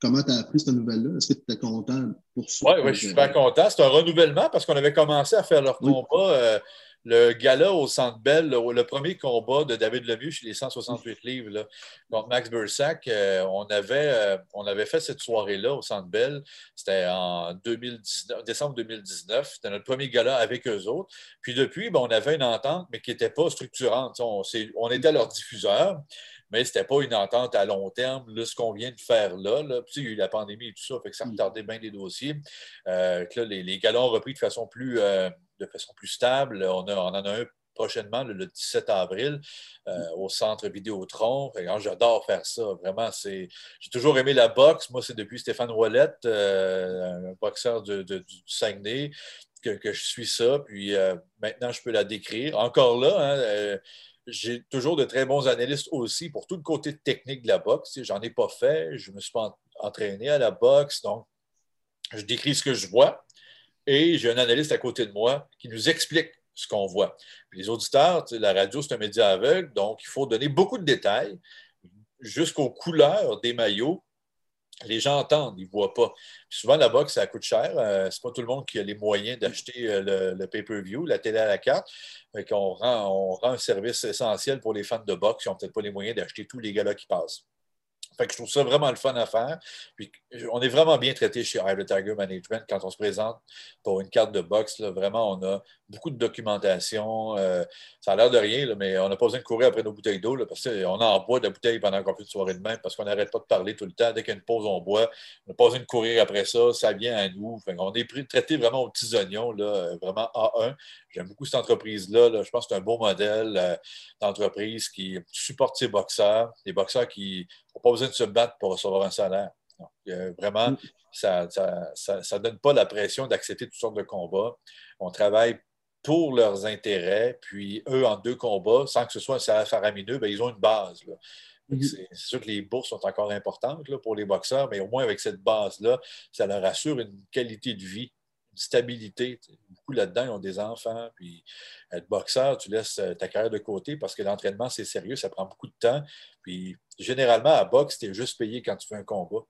Comment tu as appris cette nouvelle-là? Est-ce que tu étais content pour ça? Oui, ouais, je suis super content. C'est un renouvellement parce qu'on avait commencé à faire leur Oui. combat euh, le gala au Centre Bell, le, premier combat de David Lemieux chez les 168 livres là, contre Max Bursack, euh, on, avait, euh, on avait fait cette soirée-là au Centre Bell. C'était en 2019, décembre 2019. C'était notre premier gala avec eux autres. Puis depuis, ben, on avait une entente, mais qui n'était pas structurante. On, on était leur diffuseur mais ce n'était pas une entente à long terme. Là, ce qu'on vient de faire là, là puis, il y a eu la pandémie et tout ça, fait que ça mm. retardait bien les dossiers. Euh, là, les, les galons ont repris de façon plus, euh, de façon plus stable. On, a, on en a un prochainement, le, 17 avril, euh, mm. au centre Vidéotron. J'adore faire ça. Vraiment, c'est. J'ai toujours aimé la boxe. Moi, c'est depuis Stéphane Ouellette, un boxeur de, du Saguenay, que, que, je suis ça. Puis maintenant, je peux la décrire. Encore là, hein, j'ai toujours de très bons analystes aussi pour tout le côté technique de la boxe. J'en ai pas fait, je me suis pas entraîné à la boxe, donc je décris ce que je vois et j'ai un analyste à côté de moi qui nous explique ce qu'on voit. les auditeurs, la radio, c'est un média aveugle, donc il faut donner beaucoup de détails jusqu'aux couleurs des maillots les gens entendent, ils ne voient pas. souvent, la boxe, ça coûte cher. Euh, Ce n'est pas tout le monde qui a les moyens d'acheter euh, le, pay-per-view, la télé à la carte. on, rend, un service essentiel pour les fans de boxe qui n'ont peut-être pas les moyens d'acheter tous les gars qui passent. Fait que je trouve ça vraiment le fun à faire. Puis, on est vraiment bien traité chez Eye Tiger Management quand on se présente pour une carte de boxe. vraiment, on a beaucoup de documentation. Euh, ça a l'air de rien, mais on n'a pas besoin de courir après nos bouteilles d'eau parce qu'on en boit de la bouteille pendant qu'on fait de soirée de même parce qu'on n'arrête pas de parler tout le temps. Dès qu'il y a une pause, on boit. On n'a pas besoin de courir après ça. Ça vient à nous. on est traité vraiment aux petits oignons, là, vraiment A1. J'aime beaucoup cette entreprise-là. Je pense que c'est un beau modèle euh, d'entreprise qui supporte ses boxeurs, des boxeurs qui n'ont pas besoin de se battre pour recevoir un salaire. Euh, vraiment, mm. ça ne donne pas la pression d'accepter toutes sortes de combats. On travaille pour leurs intérêts, puis eux, en deux combats, sans que ce soit un salaire faramineux, ben, ils ont une base. Mm-hmm. C'est sûr que les bourses sont encore importantes pour les boxeurs, mais au moins avec cette base-là, ça leur assure une qualité de vie, une stabilité. Beaucoup là-dedans, ils ont des enfants, puis être boxeur, tu laisses euh, ta carrière de côté parce que l'entraînement, c'est sérieux, ça prend beaucoup de temps. Puis généralement, à boxe, tu es juste payé quand tu fais un combat.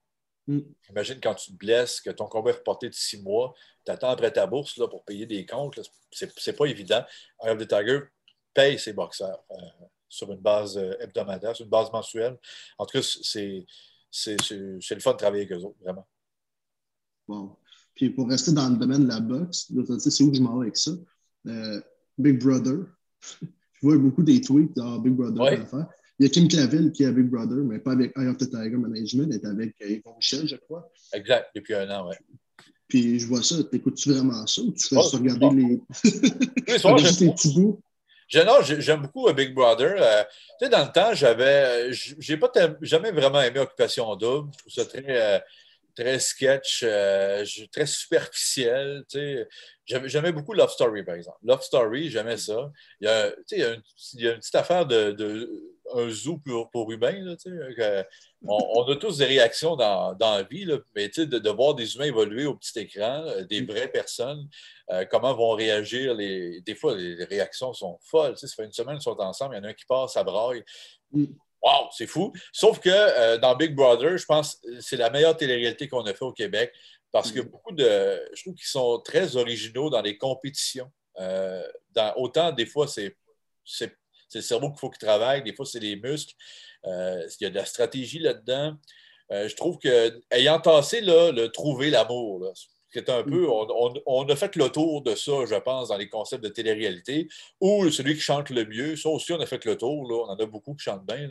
Mm. Imagine quand tu te blesses, que ton combat est reporté de six mois, tu attends après ta bourse là, pour payer des comptes. C'est pas évident. Eye of the Tiger paye ses boxeurs euh, sur une base euh, hebdomadaire, sur une base mensuelle. En tout cas, c'est le fun de travailler avec eux autres, vraiment. Bon. Puis pour rester dans le domaine de la boxe, c'est où je m'en vais avec ça? Euh, Big Brother. je vois beaucoup des tweets dans Big Brother. Il y a Kim Clavel qui est avec Brother, mais pas avec Eye of the Tiger Management, elle est avec Yvon Michel, je crois. Exact, depuis un an, oui. Puis je vois ça, t'écoutes-tu vraiment ça ou tu fais juste regarder les. les petits bouts? j'aime beaucoup Big Brother. Euh, tu sais, dans le temps, j'avais. J'ai pas jamais vraiment aimé Occupation Double. Je trouve ça très. Euh, très sketch, euh, très superficiel. J'aimais beaucoup Love Story, par exemple. Love Story, j'aimais ça. Il y, a, il, y a une, il y a une petite affaire de, de un zoo pour, pour humains. Là, on, on, a tous des réactions dans, dans la vie, là, mais de, de, voir des humains évoluer au petit écran, euh, des vraies personnes, euh, comment vont réagir. Les, des fois, les réactions sont folles. Ça fait une semaine qu'ils sont ensemble, il y en a un qui passe, ça braille. Mm. Wow, c'est fou. Sauf que euh, dans Big Brother, je pense que c'est la meilleure télé-réalité qu'on a fait au Québec parce que mm. beaucoup de. Je trouve qu'ils sont très originaux dans les compétitions. dans, autant, des fois, c'est c'est le cerveau qu'il faut qu'il travaille. Des fois, c'est les muscles. Euh, il y a de la stratégie là-dedans. Euh, je trouve que, ayant tassé le trouver l'amour, c'est un peu, mm. on, a fait le tour de ça, je pense, dans les concepts de télé-réalité, ou celui qui chante le mieux, ça aussi, on a fait le tour, là. on en a beaucoup qui chantent bien.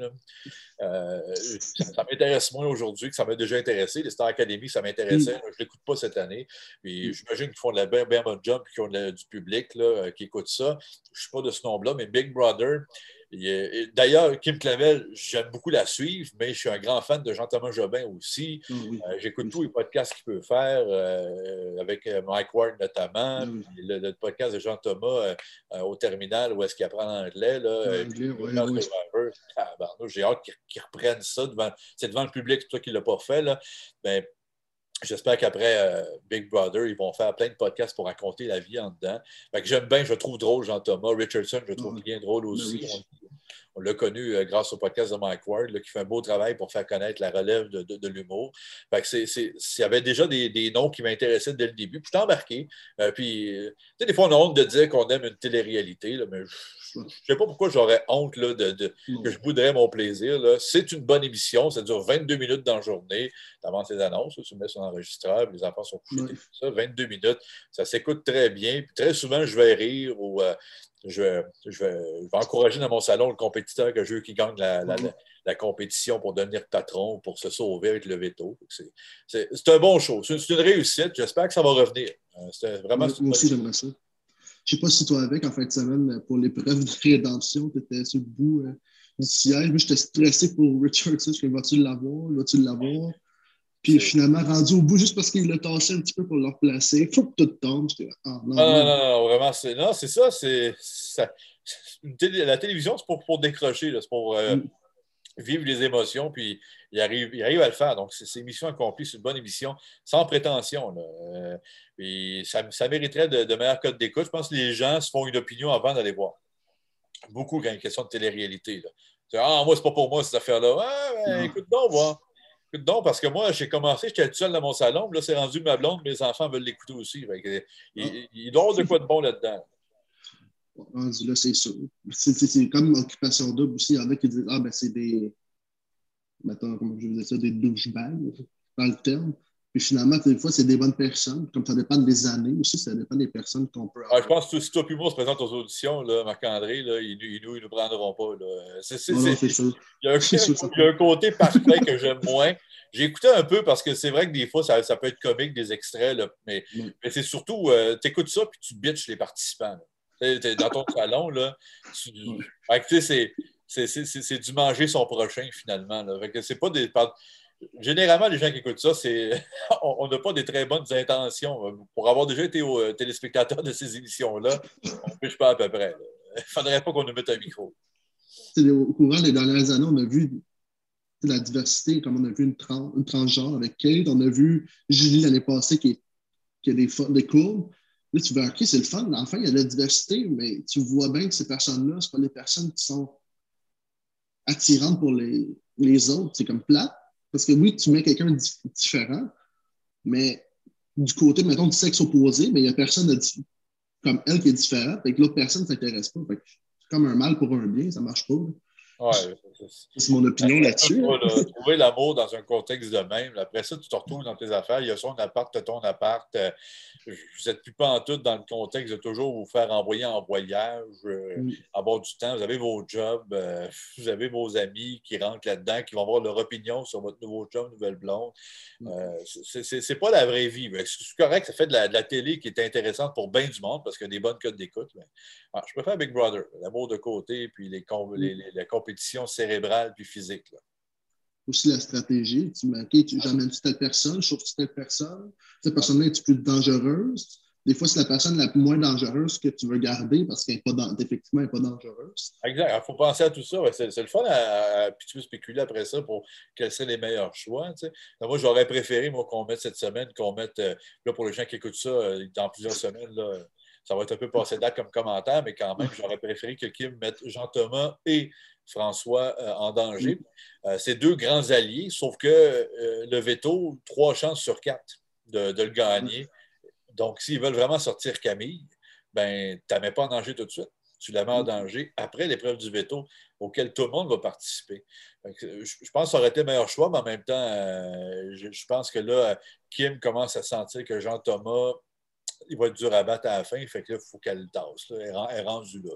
Euh, ça, m'intéresse moins aujourd'hui que ça m'a déjà intéressé. Les Star Academy, ça m'intéressait, mm. je ne l'écoute pas cette année. Puis mm. j'imagine qu'ils font de la bien, bien bonne job qu'ils ont du public là, qui écoute ça. Je ne suis pas de ce nombre-là, mais Big Brother, D'ailleurs, Kim Clavel, j'aime beaucoup la suivre, mais je suis un grand fan de Jean-Thomas Jobin aussi. Ah euh, j'écoute tous les podcasts qu'il peut faire, euh, avec euh, Mike Ward notamment, ah le, podcast de Jean-Thomas au terminal où est-ce qu'il apprend l'anglais. J'ai hâte qu'il reprenne ça. C'est devant le public, c'est toi qui ne l'as pas fait. Là. Ben, J'espère qu'après Big Brother, ils vont faire plein de podcasts pour raconter la vie en dedans. J'aime bien, je trouve drôle Jean-Thomas. Richardson, je trouve bien drôle ben aussi. On l'a connu euh, grâce au podcast de Mike Ward, qui fait un beau travail pour faire connaître la relève de, l'humour. Il y avait déjà des, noms qui m'intéressaient dès le début. Puis je t'ai embarqué. Euh, puis, des fois, on a honte de dire qu'on aime une télé-réalité, mais je ne sais pas pourquoi j'aurais honte là, de, que je bouderais mon plaisir. C'est une bonne émission. Ça dure 22 minutes dans la journée. Tu avances les annonces, tu mets son enregistreur, les enfants sont couchés. Ça, 22 minutes. Ça s'écoute très bien. très souvent, je vais rire ou euh, je, vais, je, vais, encourager dans mon salon le compétiteur que je veux qui gagne la, compétition pour devenir patron, pour se sauver avec le veto. C'est un bon show. C'est une réussite. J'espère que ça va revenir. Euh, vraiment moi, aussi, j'aimerais ça. Je ne sais pas si toi, avec, en fin de semaine, pour l'épreuve de rédemption, tu étais sur le bout euh, du siège. Moi, j'étais stressé pour Richardson. Je me vas-tu l'avoir? Vas-tu l'avoir? Puis finalement, rendu au bout, juste parce qu'il l'a tassé un petit peu pour le replacer, il faut que tout tombe. Ah, non, non, non, non, vraiment, c'est, non, c'est ça. C'est, la télévision, c'est pour, pour décrocher, c'est pour euh, mm. vivre les émotions, puis il arrive, il arrive à le faire. Donc, c'est, c'est mission accomplie, c'est une bonne émission, sans prétention. Là. puis ça, ça mériterait de, de meilleurs codes d'écoute. Je pense que les gens se font une opinion avant d'aller voir. Beaucoup quand il y a une question de télé-réalité. Là. Ah, moi, c'est pas pour moi, cette affaire-là. Ah, ben, écoute donc, voir. Non, parce que moi, j'ai commencé, j'étais tout seul dans mon salon, là, c'est rendu ma blonde, mes enfants veulent l'écouter aussi. il, il, doit avoir de quoi de bon là-dedans. Rendu là, c'est sûr. C'est comme occupation double aussi. Il y en a qui disent Ah, ben, c'est des. Mettons, comment je vous ça, des douchebags, dans le terme. Puis finalement, des fois, c'est des bonnes personnes. Comme ça dépend des années aussi, ça dépend des personnes qu'on peut avoir. Ah, je pense que si toi et moi on se présente aux auditions, Marc-André, ils, ils, nous, nous prendront pas. Il, y a un, côté parfait que j'aime moins. J'ai écouté un peu parce que c'est vrai que des fois, ça, peut être comique, des extraits, mais, mais c'est surtout, euh, tu écoutes ça puis tu bitches les participants. dans ton salon, là, tu, c'est du manger son prochain, finalement. C'est pas des généralement, les gens qui écoutent ça, c'est on n'a pas des très bonnes intentions. Pour avoir déjà été au, euh, téléspectateur de ces émissions-là, on ne pêche pas à peu près. Il ne faudrait pas qu'on nous mette un micro. Au courant des dernières années, on a vu la diversité, comme on a vu une, une transgenre avec Kate, on a vu Julie l'année passée qui, qui a des, des courbes. Là, tu vois, OK, c'est le fun. Enfin, il y a de la diversité, mais tu vois bien que ces personnes-là, ce pas les personnes qui sont attirantes pour les, les autres. C'est comme plate parce que oui, tu mets quelqu'un différent, mais du côté, mettons, du sexe opposé, mais il n'y a personne comme elle qui est différente, et que l'autre personne ne s'intéresse pas. C'est comme un mal pour un bien, ça ne marche pas. Ouais, c'est mon opinion là-dessus. Trouver l'amour dans un contexte de même. Après ça, tu te retrouves dans tes affaires. Il y a son appart, tu ton appart. Euh, vous n'êtes plus pas en tout dans le contexte de toujours vous faire envoyer en voyage, euh, mm. avoir du temps. Vous avez vos jobs, euh, vous avez vos amis qui rentrent là-dedans, qui vont avoir leur opinion sur votre nouveau job, nouvelle blonde. Mm. c'est pas la vraie vie. C'est correct, ça fait de la, télé qui est intéressante pour bien du monde parce qu'il y a des bonnes codes d'écoute. Ah, je préfère Big Brother, l'amour de côté, puis les, mm. les, les, compétitions cérébrales puis physiques. Aussi la stratégie. Tu me OK, j'emmène telle personne, je trouve telle personne. Cette personne-là est plus dangereuse. Des fois, c'est la personne la moins dangereuse que tu veux garder parce qu'elle n'est pas, effectivement, pas dangereuse. Exact. Il faut penser à tout ça. C'est le fun. puis tu peux spéculer après ça pour quels seraient les meilleurs choix. moi, j'aurais préféré, moi, qu'on mette cette semaine, qu'on mette, euh, là, pour les gens qui écoutent ça, euh, dans plusieurs semaines, là, ça va être un peu passé date comme commentaire, mais quand même, j'aurais préféré que Kim mette Jean-Thomas et François euh, en danger. Euh, c'est deux grands alliés, sauf que euh, le veto, trois chances sur quatre de, le gagner. Donc, s'ils veulent vraiment sortir Camille, ben, tu ne la mets pas en danger tout de suite. Tu la mets en danger après l'épreuve du veto auquel tout le monde va participer. Je pense que ça aurait été le meilleur choix, mais en même temps, je pense que là, Kim commence à sentir que Jean-Thomas il va être dur à battre à la fin. Fait que là, il faut qu'elle tasse. Elle, est rendue là.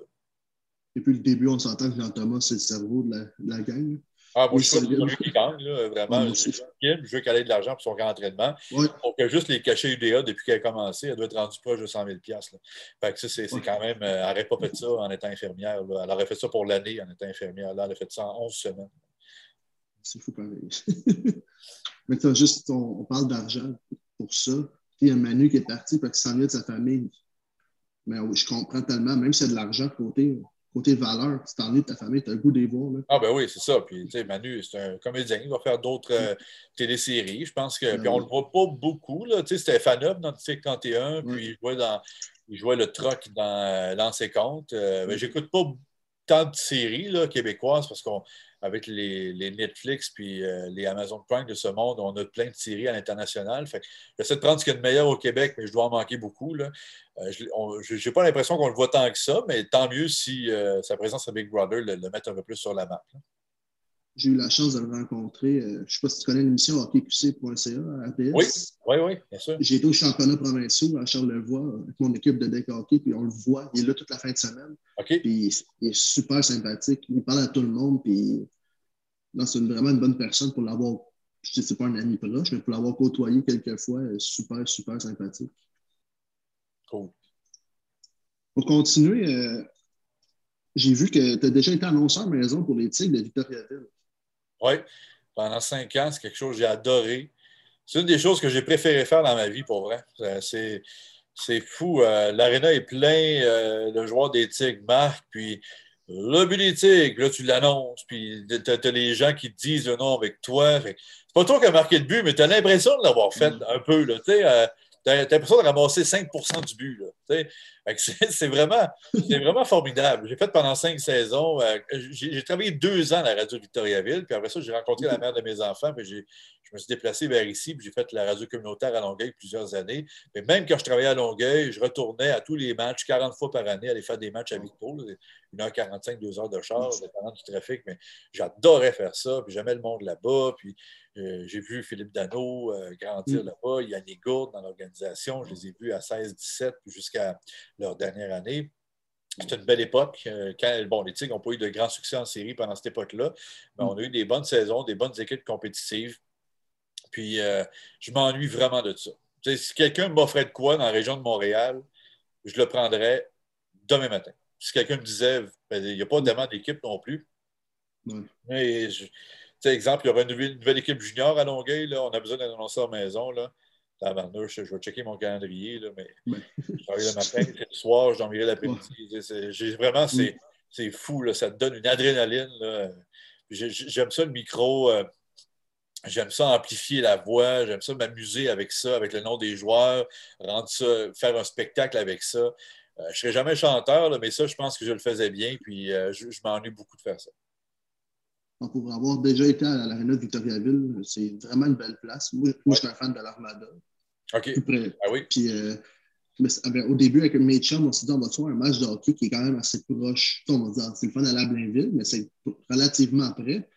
Depuis le début, on s'entend que Jean-Thomas, c'est le cerveau de la, la gang. Ah, moi, je suis celui qui gagne, là, vraiment. je veux qu'elle ait de l'argent pour son grand entraînement. Ouais. Donc, juste les cachets UDA, depuis qu'elle a commencé, elle doit être rendue proche de 100 000 là. Fait que ça, c'est quand même... Euh, elle n'aurait pas fait ça en étant infirmière. Là. Elle aurait fait ça pour l'année en étant infirmière. Là, elle a fait ça en 11 semaines. C'est fou pareil. Mais juste, on parle d'argent pour ça il y a Manu qui est parti parce qu'il s'en vient de sa famille. Mais je comprends tellement, même si a de l'argent côté, côté valeur, tu t'ennuies de ta famille, tu as le goût des voir. Ah, ben oui, c'est ça. Puis, tu sais, Manu, c'est un comédien, il va faire d'autres euh, téléséries. Je pense que. puis, on le voit pas beaucoup, là. Tu sais, c'était Fanub dans District 31, puis il jouait, dans, il jouait le troc dans euh, Compte. Euh, mais j'écoute pas tant de séries là, québécoises parce qu'avec les, Netflix puis euh, les Amazon Prime de ce monde, on a plein de séries à l'international. J'essaie de prendre ce qu'il y a de meilleur au Québec, mais je dois en manquer beaucoup. Euh, je n'ai pas l'impression qu'on le voit tant que ça, mais tant mieux si sa présence à Big Brother le met un peu plus sur la map. J'ai eu la chance de le rencontrer. Euh, je ne sais pas si tu connais l'émission hockeyqc.ca à ATS. Oui, oui, oui, bien sûr. J'ai été au championnat provincial à Charlevoix avec mon équipe de deck hockey, puis on le voit. Il est là toute la fin de semaine. OK. Puis il est super sympathique. Il parle à tout le monde, puis c'est vraiment une bonne personne pour l'avoir. Je ne sais pas un ami proche, mais pour l'avoir côtoyé quelques fois, super, super sympathique. Cool. Pour continuer, euh, j'ai vu que tu as déjà été annonceur maison pour les Tigres de Victoriaville. Oui, pendant cinq ans, c'est quelque chose que j'ai adoré. C'est une des choses que j'ai préféré faire dans ma vie, pour vrai. Euh, c'est, fou. Euh, l'aréna est plein, euh, le joueur des Tigres marque, puis le but des Tigres, là, tu l'annonces, puis tu as, les gens qui te disent le nom avec toi. C'est pas toi qui as marqué le but, mais tu as l'impression de l'avoir fait mm. un peu. Là, tu as, l'impression de ramasser 5% du but. C'est vraiment, vraiment formidable. J'ai fait pendant cinq saisons. Euh, j'ai travaillé deux ans à la radio Victoriaville, puis après ça, j'ai rencontré la mère de mes enfants, puis je me suis déplacé vers ici, puis j'ai fait la radio communautaire à Longueuil plusieurs années. Mais même quand je travaillais à Longueuil, je retournais à tous les matchs, 40 fois par année, aller faire des matchs à Victo, 1h45, 2 heures de char, dépendant du trafic, mais j'adorais faire ça, puis j'aimais le monde là-bas, puis euh, j'ai vu Philippe Dano euh, grandir mm. là-bas, Yannick Gourde dans l'organisation. Je les ai vus à 16-17 jusqu'à leur dernière année. C'était une belle époque. Euh, quand, bon, les Tigres n'ont pas eu de grands succès en série pendant cette époque-là, mais on a eu des bonnes saisons, des bonnes équipes compétitives. Puis, je m'ennuie vraiment de ça. si quelqu'un m'offrait de quoi dans la région de Montréal, je le prendrais demain matin. Si quelqu'un me disait, ben, il n'y a pas vraiment d'équipe non plus, mais exemple, il y aura une nouvelle, équipe junior à Longueuil. Là. On a besoin d'un annonceur maison. Là. Je, je vais checker mon calendrier, là, mais je travaille le matin, le soir, je dormirai l'après-midi. Vraiment, c'est fou. Là. Ça te donne une adrénaline. J'aime ça le micro. Euh, j'aime ça amplifier la voix. J'aime ça m'amuser avec ça, avec le nom des joueurs, rendre ça, faire un spectacle avec ça. Euh, je ne serai jamais chanteur, mais ça, je pense que je le faisais bien. Puis euh, je m'ennuie beaucoup de faire ça pour avoir déjà été à l'Arena de Victoriaville, c'est vraiment une belle place. Moi, je suis un fan de l'Armada. OK. Ah oui. Puis, euh, au début, avec mes chums, on s'est dit, on va faire un match de hockey qui est quand même assez proche. On va dire, c'est le fun à la Blainville, mais c'est relativement près.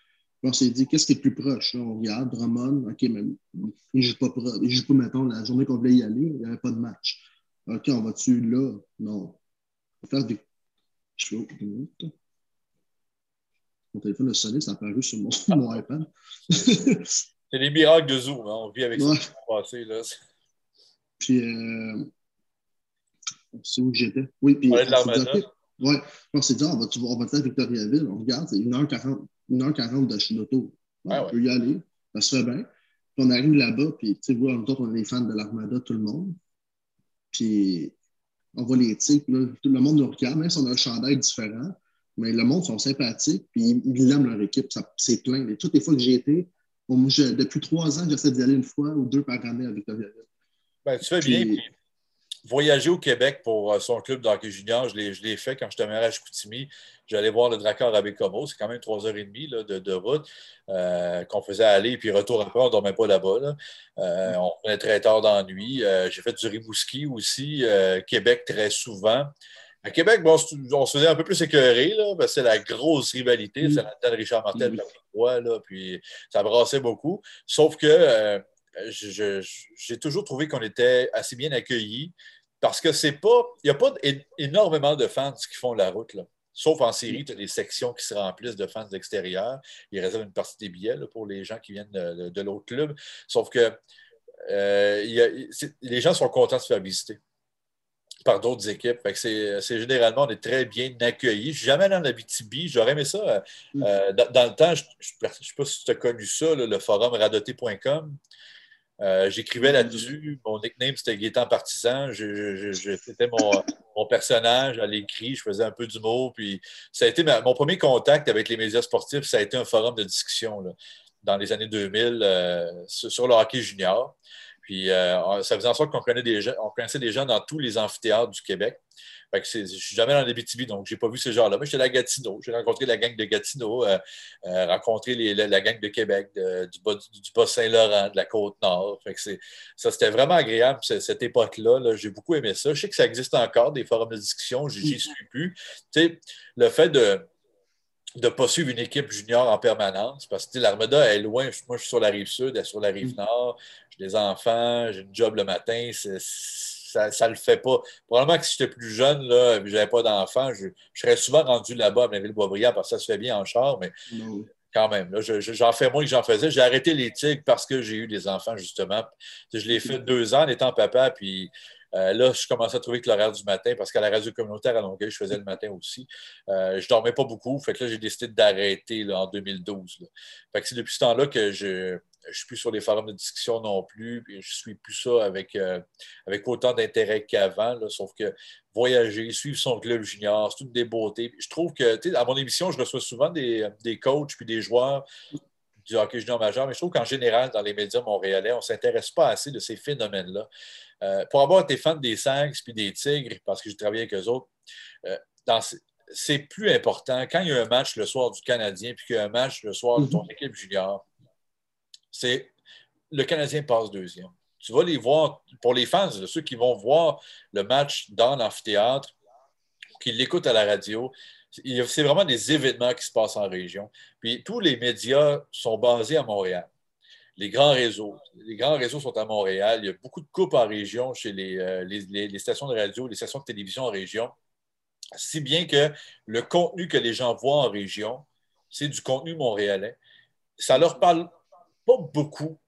On s'est dit, qu'est-ce qui est le plus proche? on regarde, Drummond, OK, mais il ne joue pas, il joue pas, mettons, la journée qu'on voulait y aller, il n'y avait pas de match. OK, on va-tu là? Non. On va faire des. Je mon téléphone a sonné, ça a apparu sur mon, mon iPad. c'est des miracles de Zoom, hein. on vit avec ça passé. Là. Puis, euh, c'est où j'étais? Oui, puis. On de l'armada. Oui, on s'est dit, on va, on va à Victoriaville, on regarde, c'est 1h40, 1h40 de chez l'auto. On peut y aller, ça se fait bien. Puis on arrive là-bas, puis tu sais, on est fans de l'Armada, tout le monde. Puis on voit les types, tout le monde nous regarde, même si on a un chandail différent. Mais le monde sont sympathiques, puis ils aiment leur équipe. C'est plein. Et toutes les fois que j'ai été, depuis trois ans, j'essaie d'y aller une fois ou deux par année avec Victoria. Ben, tu fais bien. Voyager au Québec pour euh, son club d'hockey junior, je l'ai fait quand je demeurais à Chicoutimi. J'allais voir le Drakkar à Bécomo. C'est quand même trois heures et demie de, de, route euh, qu'on faisait aller. Puis retour après, on ne dormait pas là-bas. Euh, on venait très tard dans la nuit. J'ai fait du Rimouski aussi. Québec très souvent. À Québec, bon, on se faisait un peu plus écœuré, là, c'est la grosse rivalité. C'est la de Richard Martel, mm. là, puis ça brassait beaucoup. Sauf que j'ai toujours trouvé qu'on était assez bien accueillis parce que c'est pas. Il n'y a pas énormément de fans qui font la route, là. Sauf en série, tu as des sections qui se remplissent de fans d'extérieur. Ils réservent une partie des billets pour les gens qui viennent de, l'autre club. Sauf que euh, les gens sont contents de se faire visiter par d'autres équipes. c'est, généralement, on est très bien accueillis. Je suis jamais dans la BTB. J'aurais aimé ça. Euh, mm. euh, dans, le temps, je ne sais pas si tu as connu ça, le forum radoté.com. Euh, j'écrivais là-dessus. Mon nickname, c'était Gaétan Partisan. c'était mon, personnage à l'écrit. Je faisais un peu d'humour. Puis ça a été mon premier contact avec les médias sportifs. Ça a été un forum de discussion dans les années 2000 sur le hockey junior. Puis euh, ça faisait en sorte qu'on connaissait des gens dans tous les amphithéâtres du Québec. Fait que je ne suis jamais dans les BTB, donc je n'ai pas vu ces gens-là. Mais j'étais à Gatineau. J'ai rencontré la gang de Gatineau, euh, euh, rencontré la, gang de Québec, du Bas-Saint-Laurent, de la Côte-Nord. ça, c'était vraiment agréable, cette époque-là. J'ai beaucoup aimé ça. Je sais que ça existe encore, des forums de discussion. J'y suis plus. Tu le fait de de ne pas suivre une équipe junior en permanence parce que l'Armada est loin. Moi, je suis sur la rive sud, elle est sur la rive mm. nord. J'ai des enfants, j'ai une job le matin. ça ne le fait pas. Probablement que si j'étais plus jeune, là, je n'avais pas d'enfants, je, serais souvent rendu là-bas à Blainville-Boisbriand parce que ça se fait bien en char, mais quand même, j'en fais moins que j'en faisais. J'ai arrêté les tigres parce que j'ai eu des enfants, justement. Je l'ai fait deux ans en étant papa, puis euh, là, je commençais à trouver que l'horaire du matin, parce qu'à la radio communautaire à Longueuil, je faisais le matin aussi. Euh, je ne dormais pas beaucoup. Fait que là, j'ai décidé d'arrêter en 2012. Fait que c'est depuis ce temps-là que je ne suis plus sur les forums de discussion non plus. je ne suis plus ça avec, euh, avec autant d'intérêt qu'avant. Sauf que voyager, suivre son club junior, c'est toutes des beautés. je trouve que, à mon émission, je reçois souvent des, des coachs puis des joueurs du hockey junior majeur, mais je trouve qu'en général, dans les médias montréalais, on ne s'intéresse pas assez de ces phénomènes-là. Euh, pour avoir été fan des Saints puis des Tigres, parce que j'ai travaillé avec eux autres, euh, c'est plus important quand il y a un match le soir du Canadien puis qu'il y a un match le soir de ton mhm. équipe junior, c'est le Canadien passe deuxième. Tu vas les voir, pour les fans, ceux qui vont voir le match dans l'amphithéâtre, qui l'écoutent à la radio, c'est vraiment des événements qui se passent en région. Puis tous les médias sont basés à Montréal les grands réseaux. Les grands réseaux sont à Montréal. Il y a beaucoup de coupes en région chez euh, les, stations de radio, les stations de télévision en région. Si bien que le contenu que les gens voient en région, c'est du contenu montréalais. Ça leur parle pas beaucoup.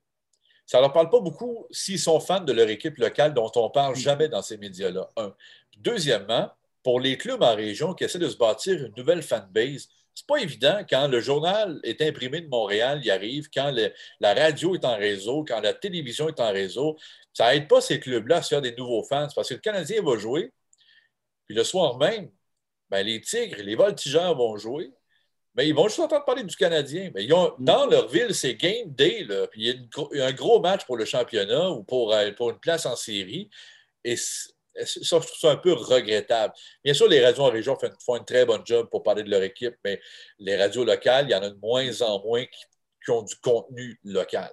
Ça ne leur parle pas beaucoup s'ils sont fans de leur équipe locale dont on ne parle jamais dans ces médias-là. Un. Deuxièmement, pour les clubs en région qui essaient de se bâtir une nouvelle fanbase, c'est pas évident quand le journal est imprimé de Montréal, il arrive, quand la radio est en réseau, quand la télévision est en réseau. Ça n'aide pas ces clubs-là à se faire des nouveaux fans parce que le Canadien va jouer, puis le soir même, ben, les Tigres, les Voltigeurs vont jouer, mais ils vont juste entendre parler du Canadien. Mais ils ont, dans leur ville, c'est Game Day, là, puis il y a un gros match pour le championnat ou pour, euh, pour une place en série. Et ça, je trouve ça un peu regrettable. Bien sûr, les radios en région font, une très bonne job pour parler de leur équipe, mais les radios locales, il y en a de moins en moins qui, ont du contenu local.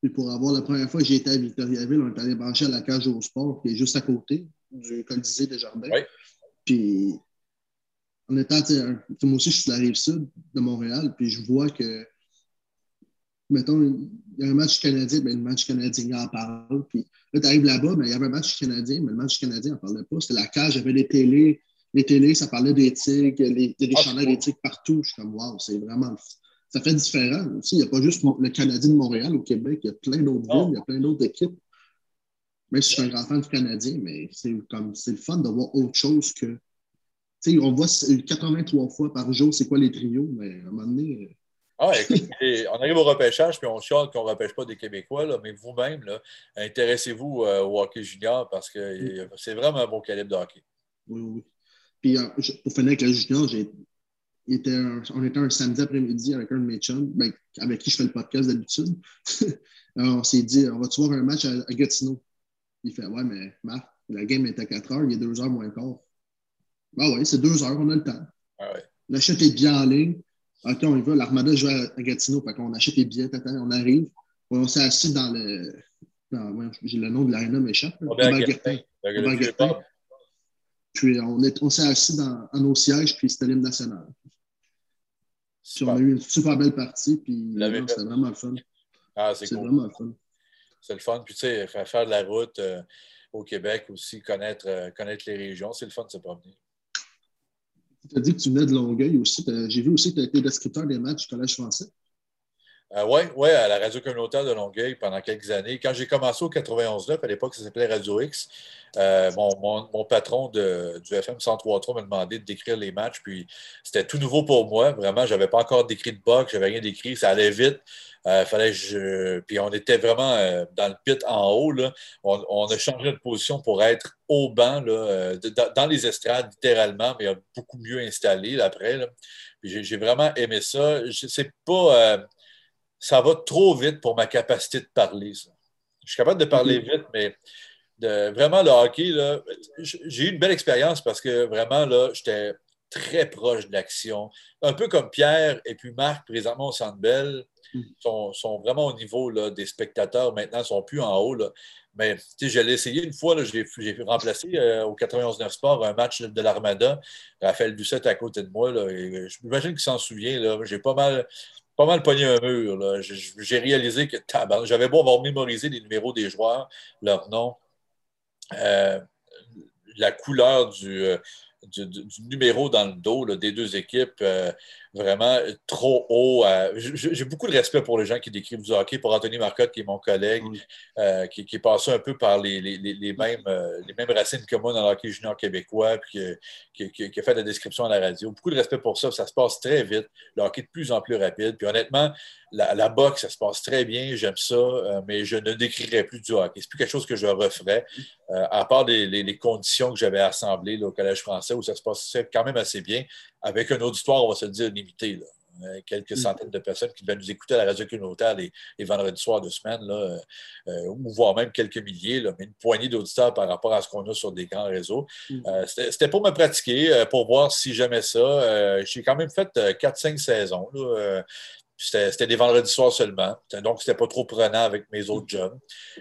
Puis pour avoir la première fois que j'ai été à Victoriaville, on est allé brancher à la cage au sport, qui est juste à côté du Colisée des Jardins. Oui. Puis en étant, moi aussi, je suis de la rive sud de Montréal, puis je vois que mettons, il y a un match canadien, ben, le match canadien en parle. Puis là, tu arrives là-bas, ben, il y avait un match canadien, mais le match canadien n'en parlait pas. C'était la cage, il y avait les télés. Les télés, ça parlait des tigres, les, des ah, chandails des tigres partout. Je suis comme, waouh, c'est vraiment. Ça fait différent aussi. Il n'y a pas juste le Canadien de Montréal au Québec, il y a plein d'autres villes, il y a plein d'autres équipes. Même si je suis un grand fan du Canadien, mais c'est comme c'est le fun de voir autre chose que. On voit 83 fois par jour c'est quoi les trios, mais à un moment donné, ah, on arrive au repêchage, puis on chiale qu'on ne repêche pas des Québécois, là, mais vous-même, intéressez-vous euh, au hockey junior parce que c'est vraiment un bon calibre de hockey. Oui, oui. Puis euh, pour finir avec le junior, on était un samedi après-midi avec un de mes chums, ben, avec qui je fais le podcast d'habitude. on s'est dit, on va-tu voir un match à, Gatineau? Il fait, ouais, mais Marc, la game est à 4 heures, il a 2 heures moins quart. Ah ouais, c'est 2 heures, on a le temps. Ah ouais. L'achat est bien en ligne. OK, on y va. L'Armada joue à, Gatineau. Fait qu'on achète les billets, on arrive. On s'est assis dans le. J'ai le nom de l'aréna m'échappe. Puis on, on s'est assis dans, nos sièges, puis c'était l'hymne national. Puis on a eu une super belle partie, puis c'était vraiment le fun. Ah, c'est cool. vraiment le fun. C'est le fun. Puis tu sais, faire de la route euh, au Québec aussi, connaître, euh, connaître les régions, c'est le fun de se promener. Tu as dit que tu venais de Longueuil aussi. J'ai vu aussi que tu as été descripteur des matchs du Collège français. Oui, euh, ouais, à la radio communautaire de Longueuil pendant quelques années. Quand j'ai commencé au 91.9, à l'époque, ça s'appelait Radio X, euh, mon, patron de, du FM 103.3 m'a demandé de décrire les matchs. Puis c'était tout nouveau pour moi. Vraiment, je n'avais pas encore décrit de box, je n'avais rien décrit. Ça allait vite. Euh, fallait je... Puis on était vraiment dans le pit en haut. Là. On, a changé de position pour être au banc, là, dans les estrades, littéralement, mais beaucoup mieux installé après. j'ai vraiment aimé ça. C'est pas. Ça va trop vite pour ma capacité de parler, ça. je suis capable de parler vite, mais de, vraiment, le hockey, j'ai eu une belle expérience parce que vraiment, là, j'étais très proche de l'action. Un peu comme Pierre et puis Marc, présentement au Centre Bell, mm. sont, vraiment au niveau là, des spectateurs. Maintenant, ils ne sont plus en haut. Là. Mais j'allais essayer une fois, j'ai remplacé euh, au 91-9 Sport un match de l'Armada. Raphaël Dussette à côté de moi. Je m'imagine qu'il s'en souvient. J'ai pas mal, pas mal pogné un mur. J'ai réalisé que j'avais beau avoir mémorisé les numéros des joueurs, leur nom, euh, la couleur du, du, numéro dans le dos des deux équipes, euh, vraiment trop haut. J'ai beaucoup de respect pour les gens qui décrivent du hockey, pour Anthony Marcotte, qui est mon collègue, euh, qui, est passé un peu par les, mêmes, euh, les mêmes racines que moi dans le hockey junior québécois, puis qui, a fait la description à la radio. Beaucoup de respect pour ça. Ça se passe très vite. Le hockey de plus en plus rapide. Puis honnêtement, la, boxe, ça se passe très bien. J'aime ça, mais je ne décrirais plus du hockey. C'est plus quelque chose que je referais, à part les, conditions que j'avais assemblées au Collège français où ça se passait quand même assez bien, avec un auditoire, on va se dire, limité. Euh, quelques mm. centaines de personnes qui devaient nous écouter à la radio communautaire les, les vendredis soirs de semaine, là, euh, euh, ou voire même quelques milliers, mais une poignée d'auditeurs par rapport à ce qu'on a sur des grands réseaux. Mm. C'était pour me pratiquer, pour voir si j'aimais ça. J'ai quand même fait 4-5 saisons. C'était des vendredis soirs seulement. Donc, c'était pas trop prenant avec mes autres jobs.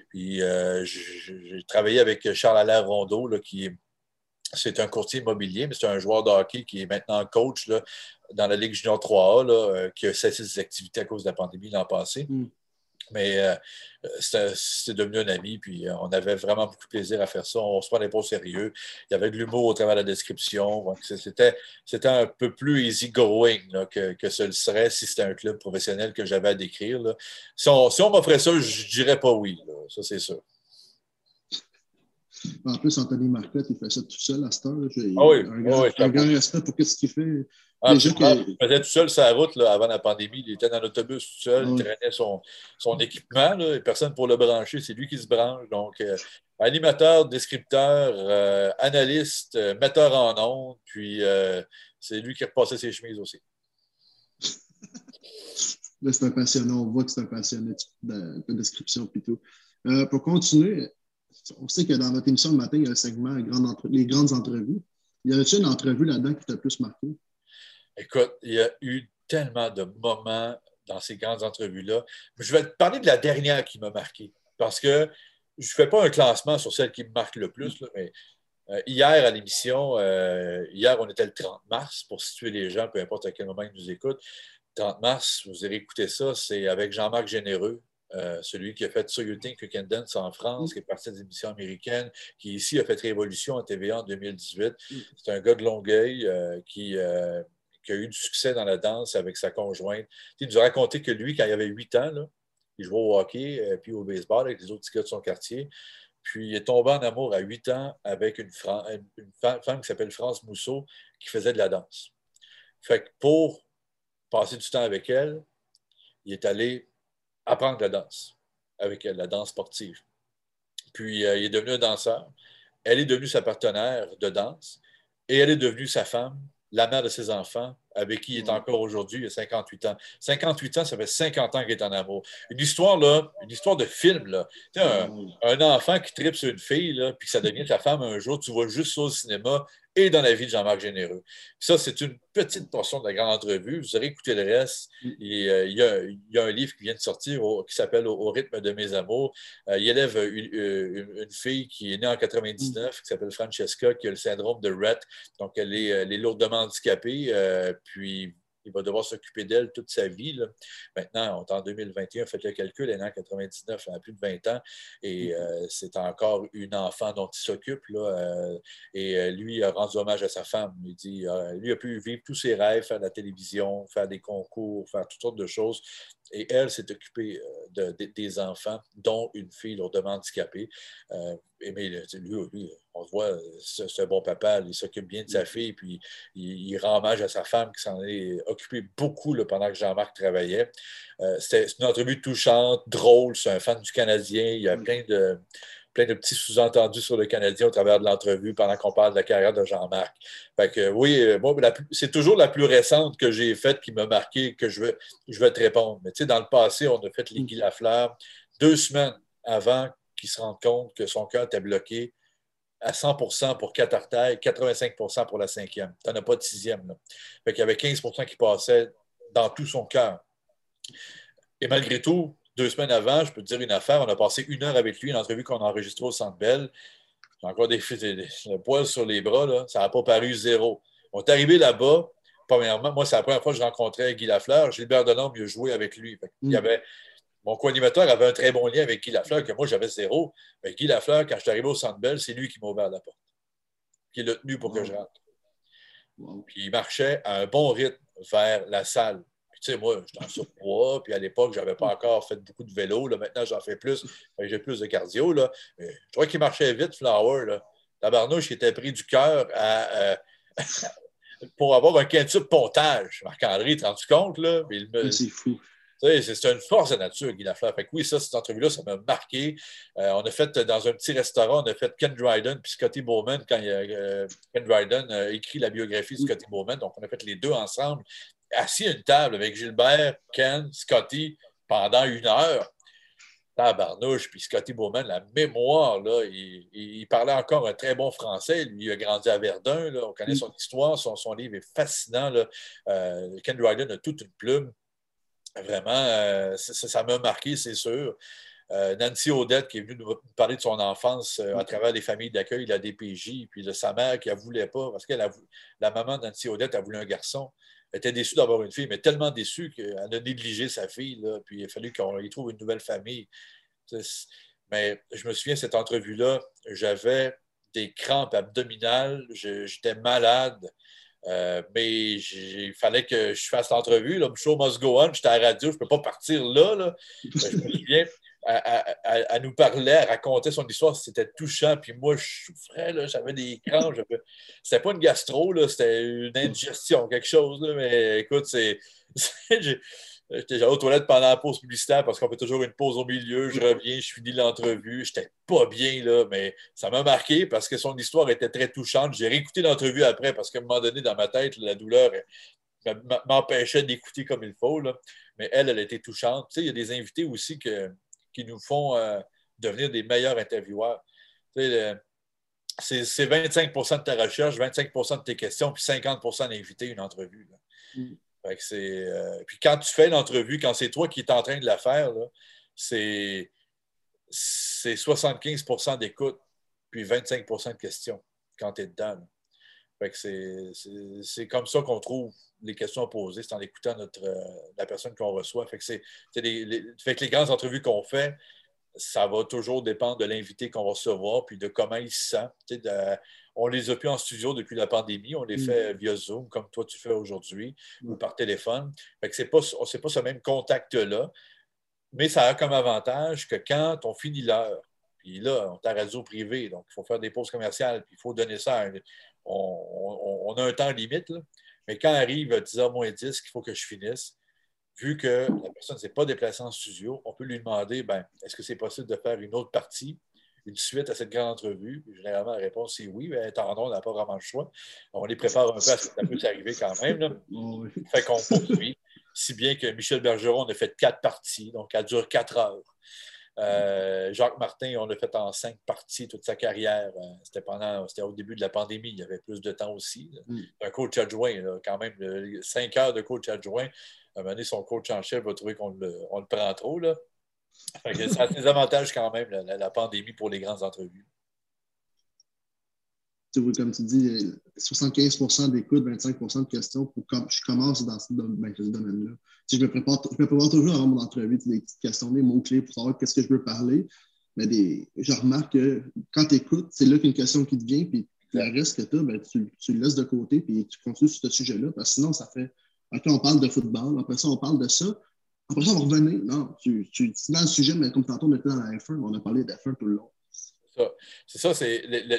Puis, j'ai travaillé avec Charles Allaire Rondeau, là, qui est c'est un courtier immobilier, mais c'est un joueur de hockey qui est maintenant coach là, dans la Ligue Junior 3A, euh, qui a cessé ses activités à cause de la pandémie l'an passé. Mm. Mais euh, c'est devenu un ami, puis euh, on avait vraiment beaucoup de plaisir à faire ça. On se prenait pas au sérieux. Il y avait de l'humour au travers de la description. C'était un peu plus easy-going que, que ce serait si c'était un club professionnel que j'avais à décrire. Si on, si on m'offrait ça, je dirais pas oui. Ça, c'est sûr. En plus, Anthony Marcotte, il fait ça tout seul à cette heure. J'ai ah oui, un, grand, un grand respect pour ce qu'il fait. Ah, il faisait tout seul sa route là, avant la pandémie. Il était dans l'autobus tout seul, il traînait son, son équipement, là, et personne pour le brancher. C'est lui qui se branche. Donc, euh, animateur, descripteur, euh, analyste, euh, metteur en ondes, puis c'est lui qui repassait ses chemises aussi. Là, c'est un passionnant. On voit que c'est un passionné de, de description plutôt. pour continuer, on sait que dans votre émission de matin, il y a un segment les grandes entrevues. Y a-t-il une entrevue là-dedans qui t'a plus marqué? Écoute, il y a eu tellement de moments dans ces grandes entrevues-là. Je vais te parler de la dernière qui m'a marqué. Parce que je ne fais pas un classement sur celle qui me marque le plus, mais euh, hier à l'émission, euh, hier, on était le 30 mars, pour situer les gens, peu importe à quel moment ils nous écoutent. 30 mars, vous avez écouté ça, c'est avec Jean-Marc Généreux, euh, celui qui a fait So You Think You Can Dance en France, qui est parti des émissions américaines, qui ici a fait Révolution en TVA en 2018. Mm. C'est un gars de Longueuil euh, qui, euh, qui, a eu du succès dans la danse avec sa conjointe. Il nous a raconté que lui, quand il avait 8 ans, là, il jouait au hockey puis au baseball avec les autres gars de son quartier. Puis il est tombé en amour à 8 ans avec une, une femme qui s'appelle France Mousseau qui faisait de la danse. Fait que pour passer du temps avec elle, il est allé apprendre la danse avec elle, la danse sportive. Puis euh, il est devenu un danseur. Elle est devenue sa partenaire de danse et elle est devenue sa femme, la mère de ses enfants, avec qui il est encore aujourd'hui, il a 58 ans. 58 ans, ça fait 50 ans qu'il est en amour. Une histoire, là, une histoire de film, là. Un, un, enfant qui tripe sur une fille, là, puis que ça devient ta femme un jour, tu vois juste ça au cinéma, et dans la vie de Jean-Marc Généreux. ça, c'est une petite portion de la grande entrevue. Vous aurez écouté le reste. Mm. Euh, il, y a, un livre qui vient de sortir qui s'appelle au, rythme de mes amours. Euh, il élève une, fille qui est née en 99, mm. qui s'appelle Francesca, qui a le syndrome de Rett. Donc, elle est, elle est lourdement handicapée. Euh, puis, il va devoir s'occuper d'elle toute sa vie. Maintenant, on est en 2021, faites le calcul, elle est en 99, elle a plus de 20 ans, et mm-hmm. euh, c'est encore une enfant dont il s'occupe. Euh, et euh, lui a rendu hommage à sa femme. Il dit, lui a pu vivre tous ses rêves, faire de la télévision, faire des concours, faire toutes sortes de choses. Et elle s'est occupée de, des enfants, dont une fille lourdement handicapée. mais lui, on voit, c'est un bon papa, il s'occupe bien de sa mm-hmm. fille, puis il, rend hommage à sa femme qui s'en est occupée beaucoup pendant que Jean-Marc travaillait. Euh, c'est une entrevue touchante, drôle, c'est un fan du Canadien, il y a mm. plein de, plein de petits sous-entendus sur le Canadien au travers de l'entrevue pendant qu'on parle de la carrière de Jean-Marc. Fait que oui, euh, moi, c'est toujours la plus récente que j'ai faite qui m'a marqué que je veux, je veux te répondre. Mais tu sais, dans le passé, on a fait Liguy mm. Lafleur deux semaines avant qu'il se rende compte que son cœur était bloqué à 100% pour quatre artères, 85% pour la cinquième. Tu n'en as pas de sixième. Là. Fait qu'il y avait 15% qui passaient dans tout son cœur. Et malgré tout, deux semaines avant, je peux te dire une affaire, on a passé une heure avec lui, une entrevue qu'on a enregistrée au Centre Bell. J'ai encore des, des, poils sur les bras, là. ça n'a pas paru zéro. On est arrivé là-bas, premièrement, moi, c'est la première fois que je rencontrais Guy Lafleur. Gilbert Delorme, il a joué avec lui. Il y mm. avait mon co-animateur avait un très bon lien avec Guy Lafleur, que moi, j'avais zéro. Mais Guy Lafleur, quand je suis arrivé au Centre Bell, c'est lui qui m'a ouvert la porte, qui l'a tenu pour que je rentre. Puis il marchait à un bon rythme vers la salle. Puis, tu sais, moi, j'étais en surpoids, puis à l'époque, je n'avais pas encore fait beaucoup de vélo. Là. Maintenant, j'en fais plus. J'ai plus de cardio. Là. je crois qu'il marchait vite, Flower. Là. Tabarnouche, il était pris du cœur à, pour avoir un quintuple pontage. Marc-André, tu te rends compte? Là? C'est fou. C'est une force de nature, Guy Lafleur. Fait que oui, ça, cette entrevue-là, ça m'a marqué. Euh, on a fait dans un petit restaurant, on a fait Ken Dryden puis Scotty Bowman quand il euh, Ken Dryden a écrit la biographie de Scotty Bowman. Donc, on a fait les deux ensemble, assis à une table avec Gilbert, Ken, Scotty pendant une heure. Tabarnouche, puis Scotty Bowman, la mémoire, là, il, parlait encore un très bon français. Lui, il a grandi à Verdun. Là, on connaît son histoire, son, son livre est fascinant. Là. Euh, Ken Dryden a toute une plume. Vraiment, euh, ça m'a marqué, c'est sûr. Euh, Nancy Odette, qui est venue nous parler de son enfance euh, à travers les familles d'accueil, la DPJ, puis de sa mère qui ne voulait pas, parce que la maman de Nancy Odette a voulu un garçon. Elle était déçue d'avoir une fille, mais tellement déçue qu'elle a négligé sa fille, puis il a fallu qu'on y trouve une nouvelle famille. Mais je me souviens, cette entrevue-là, j'avais des crampes abdominales, j'étais malade. Euh, mais il fallait que je fasse l'entrevue. Le show must go on. J'étais à la radio, je ne peux pas partir là. je me souviens, elle, nous parlait, elle racontait son histoire, c'était touchant. Puis moi, je souffrais, j'avais des crampes. C'était pas une gastro, c'était une indigestion, quelque chose. mais écoute, c'est. J'étais aux toilettes pendant la pause publicitaire parce qu'on fait toujours une pause au milieu. Je reviens, je finis l'entrevue. J'étais pas bien, là, mais ça m'a marqué parce que son histoire était très touchante. J'ai réécouté l'entrevue après parce qu'à un moment donné, dans ma tête, la douleur m'empêchait d'écouter comme il faut. Là. Mais elle, elle était touchante. Tu sais, il y a des invités aussi qui nous font euh, devenir des meilleurs intervieweurs. Tu sais, c'est 25% de ta recherche, 25% de tes questions, puis 50% d'inviter une entrevue. Mm. Euh, puis quand tu fais l'entrevue, quand c'est toi qui es en train de la faire, c'est 75% d'écoute, puis 25% de questions quand tu es dedans. c'est comme ça qu'on trouve les questions à poser, c'est en écoutant notre, euh, la personne qu'on reçoit. Fait que, les, les grandes entrevues qu'on fait, ça va toujours dépendre de l'invité qu'on va recevoir, puis de comment il se sent. On les a plus en studio depuis la pandémie, on les mm. fait via Zoom, comme toi tu fais aujourd'hui, ou mm. par téléphone. Ce n'est pas, pas ce même contact-là, mais ça a comme avantage que quand on finit l'heure, puis là, on est à radio privé, donc il faut faire des pauses commerciales, puis il faut donner ça. on, a un temps limite, mais quand arrive à 10h moins 10 qu'il faut que je finisse, vu que la personne ne s'est pas déplacée en studio, on peut lui demander ben, est-ce que c'est possible de faire une autre partie, une suite à cette grande entrevue Généralement, la réponse est oui, mais tendons, on n'a pas vraiment le choix. On les prépare un peu à ce que ça peut arriver quand même. Là. Fait qu'on poursuit. Si bien que Michel Bergeron a fait quatre parties, donc elle dure quatre heures. Euh, Jacques Martin, on l'a fait en cinq parties toute sa carrière. Euh, c'était pendant, c'était au début de la pandémie. Il y avait plus de temps aussi. Mm. Un coach adjoint, quand même, cinq heures de coach adjoint. À un moment donné, son coach en chef va trouver qu'on le, on le prend trop. Là. Ça a des avantages quand même, la, pandémie, pour les grandes entrevues. Comme tu dis, 75% d'écoute, 25% de questions pour je commence dans ce, ben, domaine-là. je, me prépare, je me prépare toujours avant mon entrevue, des petites questions, des mots-clés pour savoir qu'est-ce que je veux parler. Mais je remarque que quand tu écoutes, c'est là qu'une question qui te vient, puis le reste que tu as, ben, tu, tu, le laisses de côté, puis tu continues sur ce sujet-là, parce que sinon, ça fait après, on parle de football. Après ça, on parle de ça. Après ça, on va revenir. Non, tu, tu, dans le sujet, mais comme tantôt, on était dans la F1, on a parlé de F1 tout le long. C'est ça,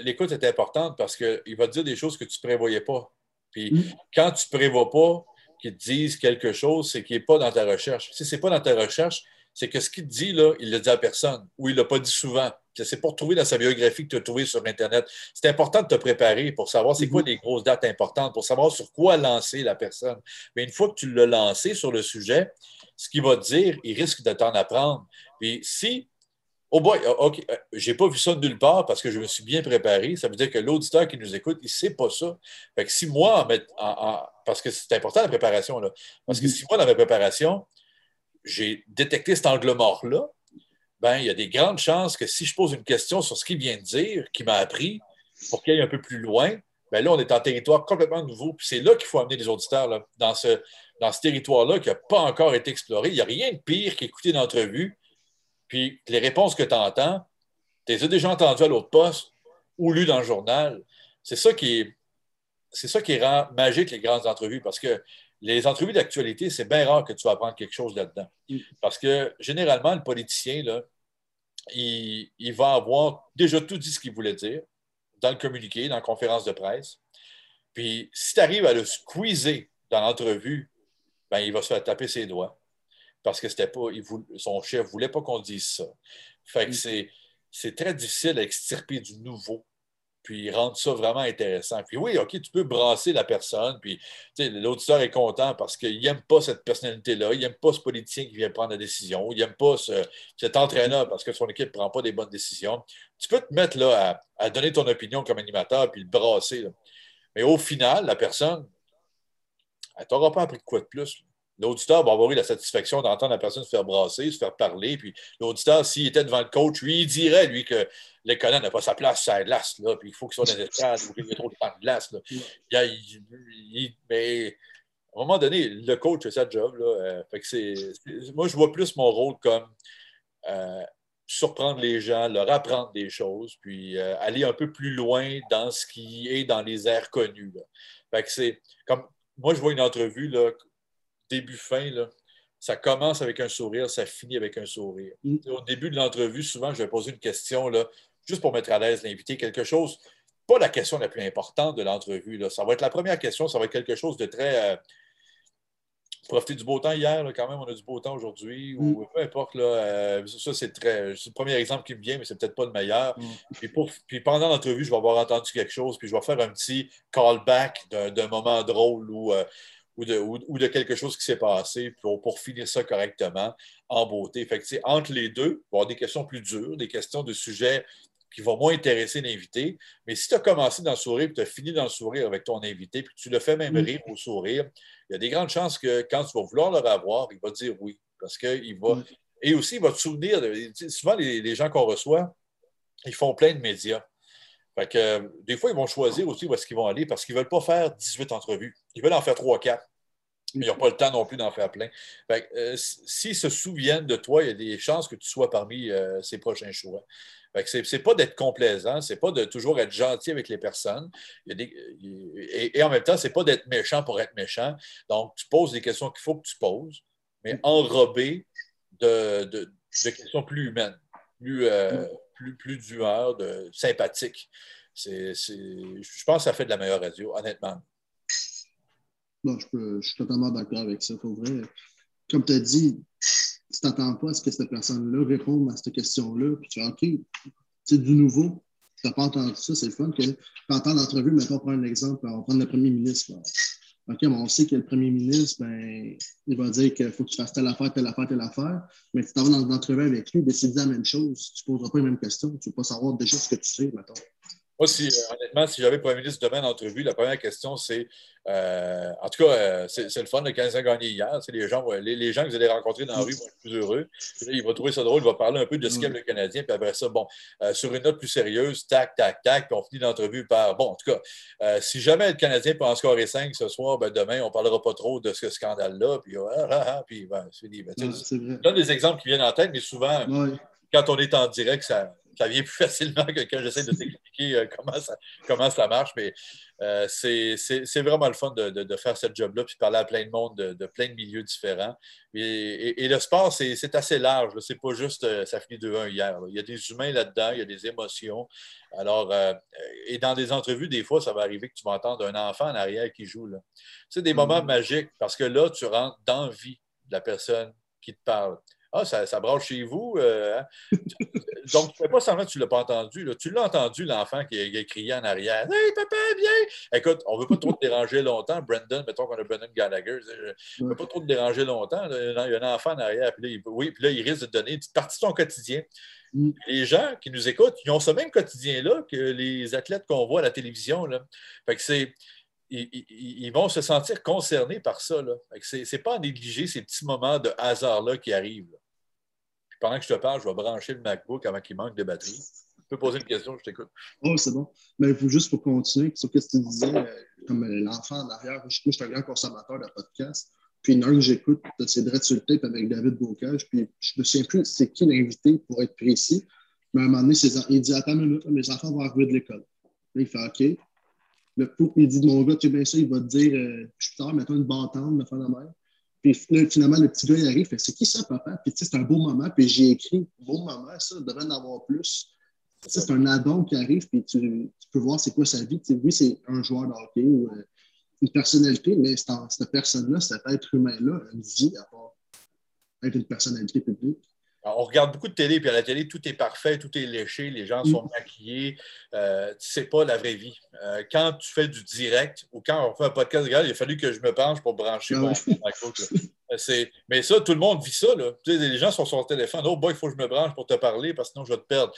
l'écoute est importante parce qu'il va te dire des choses que tu ne prévoyais pas. Puis mm. quand tu ne prévois pas qu'il te dise quelque chose, c'est qu'il n'est pas dans ta recherche. Si ce n'est pas dans ta recherche, c'est que ce qu'il te dit, là, il ne l'a dit à personne ou il ne l'a pas dit souvent. C'est pour trouver dans sa biographie que tu as trouvé sur Internet. C'est important de te préparer pour savoir c'est quoi mhm. les grosses dates importantes, pour savoir sur quoi lancer la personne. Mais une fois que tu l'as lancé sur le sujet, ce qu'il va te dire, il risque de t'en apprendre. Puis si Oh boy, OK, euh, j'ai pas vu ça de nulle part parce que je me suis bien préparé. Ça veut dire que l'auditeur qui nous écoute, il sait pas ça. Fait que si moi, parce que c'est important la préparation, là, parce que mm-hmm. si moi, dans ma préparation, j'ai détecté cet angle mort-là, ben, il y a des grandes chances que si je pose une question sur ce qu'il vient de dire, qui m'a appris, pour qu'il aille un peu plus loin, ben là, on est en territoire complètement nouveau. Puis c'est là qu'il faut amener les auditeurs, là, dans ce, dans ce territoire-là qui n'a pas encore été exploré. Il n'y a rien de pire qu'écouter une entrevue, puis les réponses que tu entends, tu les as déjà entendues à l'autre poste ou lues dans le journal. C'est ça qui est, c'est ça qui rend magique les grandes entrevues, parce que les entrevues d'actualité, c'est bien rare que tu vas apprendre quelque chose là-dedans. Mm. Parce que généralement, le politicien, là, il, il va avoir déjà tout dit ce qu'il voulait dire dans le communiqué, dans la conférence de presse. Puis si tu arrives à le squeezer dans l'entrevue, ben, il va se faire taper ses doigts. Parce que c'était pas, son chef ne voulait pas qu'on dise ça. Fait que mm. c'est très difficile à extirper du nouveau puis rendre ça vraiment intéressant. Puis oui, OK, tu peux brasser la personne, puis l'auditeur est content parce qu'il n'aime pas cette personnalité-là, il n'aime pas ce politicien qui vient prendre la décision, il n'aime pas cet entraîneur parce que son équipe ne prend pas des bonnes décisions. Tu peux te mettre là à, donner ton opinion comme animateur, puis le brasser. Mais au final, la personne, elle t'aura pas appris quoi de plus. L'auditeur va avoir eu la satisfaction d'entendre la personne se faire brasser, se faire parler. Puis l'auditeur, s'il était devant le coach, lui, il dirait, lui, que l'école n'a pas sa place sur la glace, là, puis il faut qu'il soit dans les estrades, ou qu'il y ait trop de temps de glace. Là. mais à un moment donné, le coach fait sa job. Là, euh, fait que moi, je vois plus mon rôle comme euh, surprendre les gens, leur apprendre des choses, puis euh, aller un peu plus loin dans ce qui est dans les airs connus. Là. Fait que c'est comme moi, je vois une entrevue, là, début-fin, ça commence avec un sourire, ça finit avec un sourire. Mm. Au début de l'entrevue, souvent, je vais poser une question, là, juste pour mettre à l'aise l'invité, quelque chose, pas la question la plus importante de l'entrevue. Ça va être la première question, ça va être quelque chose de très. Euh, profiter du beau temps hier, quand même, on a du beau temps aujourd'hui, ou mm. peu importe. Là, euh, ça, c'est très. C'est le premier exemple qui me vient, mais c'est peut-être pas le meilleur. Mm. puis pendant l'entrevue, je vais avoir entendu quelque chose, puis je vais faire un petit callback d'un moment drôle où. Euh, ou de, quelque chose qui s'est passé pour, pour, finir ça correctement en beauté. Fait que, entre les deux, il va y avoir des questions plus dures, des questions de sujets qui vont moins intéresser l'invité. Mais si tu as commencé dans le sourire et tu as fini dans le sourire avec ton invité, puis tu le fais même rire au sourire, il y a des grandes chances que quand tu vas vouloir le revoir, il va dire oui. Parce qu'il va. Et aussi, il va te souvenir. souvent, les, gens qu'on reçoit, ils font plein de médias. Fait que, des fois, ils vont choisir aussi où est-ce qu'ils vont aller parce qu'ils ne veulent pas faire 18 entrevues. Ils veulent en faire 3 4. Mais ils n'ont pas le temps non plus d'en faire plein. Euh, s'ils se souviennent de toi, il y a des chances que tu sois parmi euh, ces prochains choix. Ce n'est pas d'être complaisant, c'est pas de toujours être gentil avec les personnes. et, en même temps, ce n'est pas d'être méchant pour être méchant. Donc, tu poses des questions qu'il faut que tu poses, mais enrobé de, questions plus humaines, plus, euh, plus, plus d'humeur, de sympathique. je pense que ça fait de la meilleure radio, honnêtement. Je, suis totalement d'accord avec ça. Faut vrai. Comme tu as dit, tu t'attends pas à ce que cette personne-là réponde à cette question-là, puis tu dis OK, c'est du nouveau. Tu n'as pas entendu ça, c'est le fun que tu entends l'entrevue, mais on prend un exemple, on prend le premier ministre. OK, on sait que le premier ministre, ben, il va dire qu'il faut que tu fasses telle affaire, telle affaire, telle affaire, mais tu t'en vas dans l'entrevue avec lui, décider la même chose. Tu ne poseras pas les mêmes questions. Tu ne vas pas savoir déjà ce que tu sais, maintenant. Moi, si, euh, honnêtement, si j'avais le premier ministre demain en entrevue, la première question, c'est. Euh, en tout cas, euh, c'est le fun, le Canadien a gagné hier. Les gens, les, les, gens que vous allez rencontrer dans la rue vont être plus heureux. il va trouver ça drôle, il va parler un peu de ce qu'aime le Canadien, puis après ça, bon, sur une note plus sérieuse, tac, tac, tac, puis on finit l'entrevue par. Bon, en tout cas, si jamais le Canadien peut en scorer 5 ce soir, ben, demain, on ne parlera pas trop de ce scandale-là, puis, ah, ah, ah, puis ben, c'est fini. Ben, je donne des exemples qui viennent en tête, mais souvent, quand on est en direct, ça ça vient plus facilement que quand j'essaie de t'expliquer euh, comment, ça, comment ça marche. Mais euh, c'est vraiment le fun de, faire ce job-là, puis parler à plein de monde de, plein de milieux différents. Et, le sport, c'est assez large. C'est pas juste euh, ça finit 2-1 hier. Il y a des humains là-dedans, il y a des émotions. Alors, et dans des entrevues, des fois, ça va arriver que tu vas entendre un enfant en arrière qui joue. C'est des moments mm-hmm. magiques parce que là, tu rentres dans la vie de la personne qui te parle. Ah, ça, ça brasse chez vous. Euh, hein? Donc, tu ne fais pas semblant que tu ne l'as pas entendu. Tu l'as entendu, l'enfant qui, a crié en arrière Hey, papa, viens Écoute, on ne veut pas trop te déranger longtemps. Brandon, mettons qu'on a Brandon Gallagher. On ne veut pas trop te déranger longtemps. Il y a un enfant en arrière. Puis là, il, oui, puis là, il risque de te donner une petite partie de ton quotidien. Mm. Les gens qui nous écoutent, ils ont ce même quotidien-là que les athlètes qu'on voit à la télévision. Là. Fait que c'est, ils, ils- ils vont se sentir concernés par ça. Là. C'est, c'est pas à négliger ces petits moments de hasard-là qui arrivent. là. Pendant que je te parle, je vais brancher le MacBook avant qu'il manque de batterie. Tu peux poser une question, je t'écoute. Oh, c'est bon. Mais juste pour continuer sur ce que tu disais, euh, comme l'enfant en arrière, je, je suis un grand consommateur de podcasts. Puis une heure que j'écoute, c'est Dread sur le tape avec David Bocage. Puis je me souviens plus c'est qui l'invité pour être précis. Mais à un moment donné, il dit Attends une minute, mes enfants vont arriver de l'école. Là, il fait OK. Le pou, il dit Mon gars, tu es bien ça, il va te dire euh, Je suis tard, mettons une bâtande, de faire la mère. Puis finalement, le petit gars, il arrive, fait C'est qui ça, papa? Puis tu sais, c'est un beau moment. Puis j'ai écrit Beau moment, ça, il devrait en avoir plus. Tu c'est un addon qui arrive, puis tu, peux voir c'est quoi sa vie. Oui, c'est un joueur de hockey ou euh, une personnalité, mais c'est en- cette personne-là, cet être humain-là, une vie à part être une personnalité publique. On regarde beaucoup de télé, puis à la télé, tout est parfait, tout est léché, les gens sont Mm. maquillés. Euh, c'est pas la vraie vie. Euh, quand tu fais du direct ou quand on fait un podcast, regarde, il a fallu que je me penche pour brancher Ah mon. Euh, c'est- Mais ça, tout le monde vit ça. Là. Tu sais, les gens sont sur leur téléphone. Oh boy, il faut que je me branche pour te parler parce que sinon je vais te perdre.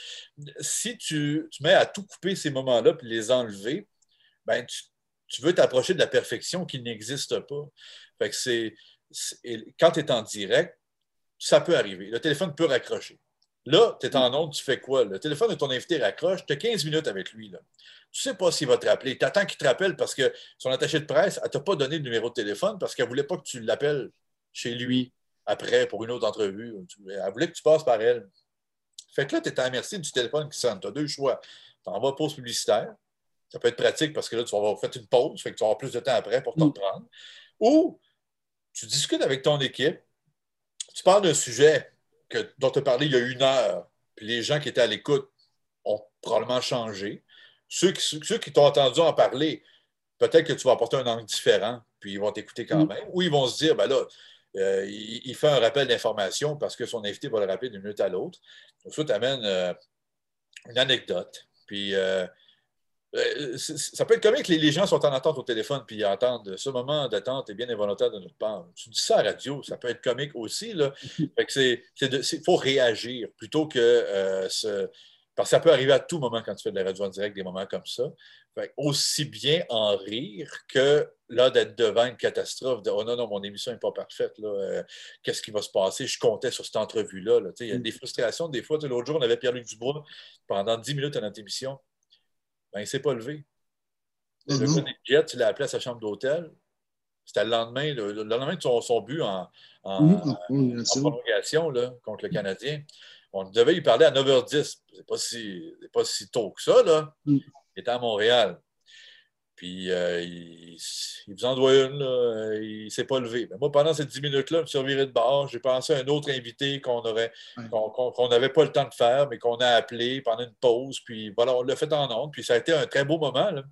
Si tu, tu mets à tout couper ces moments-là puis les enlever, ben, tu, tu veux t'approcher de la perfection qui n'existe pas. Fait que c'est, quand tu es en direct, ça peut arriver. Le téléphone peut raccrocher. Là, tu es en onde, tu fais quoi? Le téléphone de ton invité raccroche, tu as 15 minutes avec lui. Là. Tu ne sais pas s'il va te rappeler. Tu attends qu'il te rappelle parce que son attaché de presse, elle ne t'a pas donné le numéro de téléphone parce qu'elle ne voulait pas que tu l'appelles chez lui après pour une autre entrevue. Elle voulait que tu passes par elle. Fait que là, tu es à la merci du téléphone qui sonne. Tu as deux choix. Tu en vas pause publicitaire. Ça peut être pratique parce que là, tu vas avoir fait une pause, fait que tu vas avoir plus de temps après pour t'en Mm. prendre. Ou tu discutes avec ton équipe, tu parles d'un sujet que, dont tu as parlé il y a une heure, puis les gens qui étaient à l'écoute ont probablement changé. Ceux qui, ceux qui t'ont entendu en parler, peut-être que tu vas apporter un angle différent, puis ils vont t'écouter quand Mm. même. Ou ils vont se dire, ben là, euh, il, il fait un rappel d'information parce que son invité va le rappeler d'une minute à l'autre. Donc, ça t'amène euh, une anecdote. Puis euh, ça peut être comique, les, gens sont en attente au téléphone puis ils entendent ce moment d'attente est bien involontaire de notre part. Tu dis ça à la radio, ça peut être comique aussi. C'est- faut réagir plutôt que euh, Parce que ça peut arriver à tout moment quand tu fais de la radio en direct, des moments comme ça. Fait aussi bien en rire que là d'être devant une catastrophe de Oh non, non, mon émission n'est pas parfaite. Euh, qu'est-ce qui va se passer? Je comptais sur cette entrevue-là. là. Il y a des frustrations. Des fois, l'autre jour, on avait Pierre-Luc Dubois pendant 10 minutes à notre émission. Ben, il ne s'est pas levé. Le non. gars des Jets, il l'a appelé à sa chambre d'hôtel. C'était le lendemain, le, le lendemain de son, son but en, en- Mhm, en prolongation. là, contre le Canadien. On devait lui parler à 9h10. C'est pas si, pas si tôt que ça. Là. Mm. Il était à Montréal. Puis euh, il, il vous en doit une, là. il ne s'est pas levé. Mais moi, pendant ces 10 minutes-là, je me suis reviré de bord. J'ai pensé à un autre invité qu'on aurait qu'on n'avait pas le temps de faire, mais qu'on a appelé pendant une pause. Puis voilà, on l'a fait en ondes. Puis ça a été un très beau moment. Là.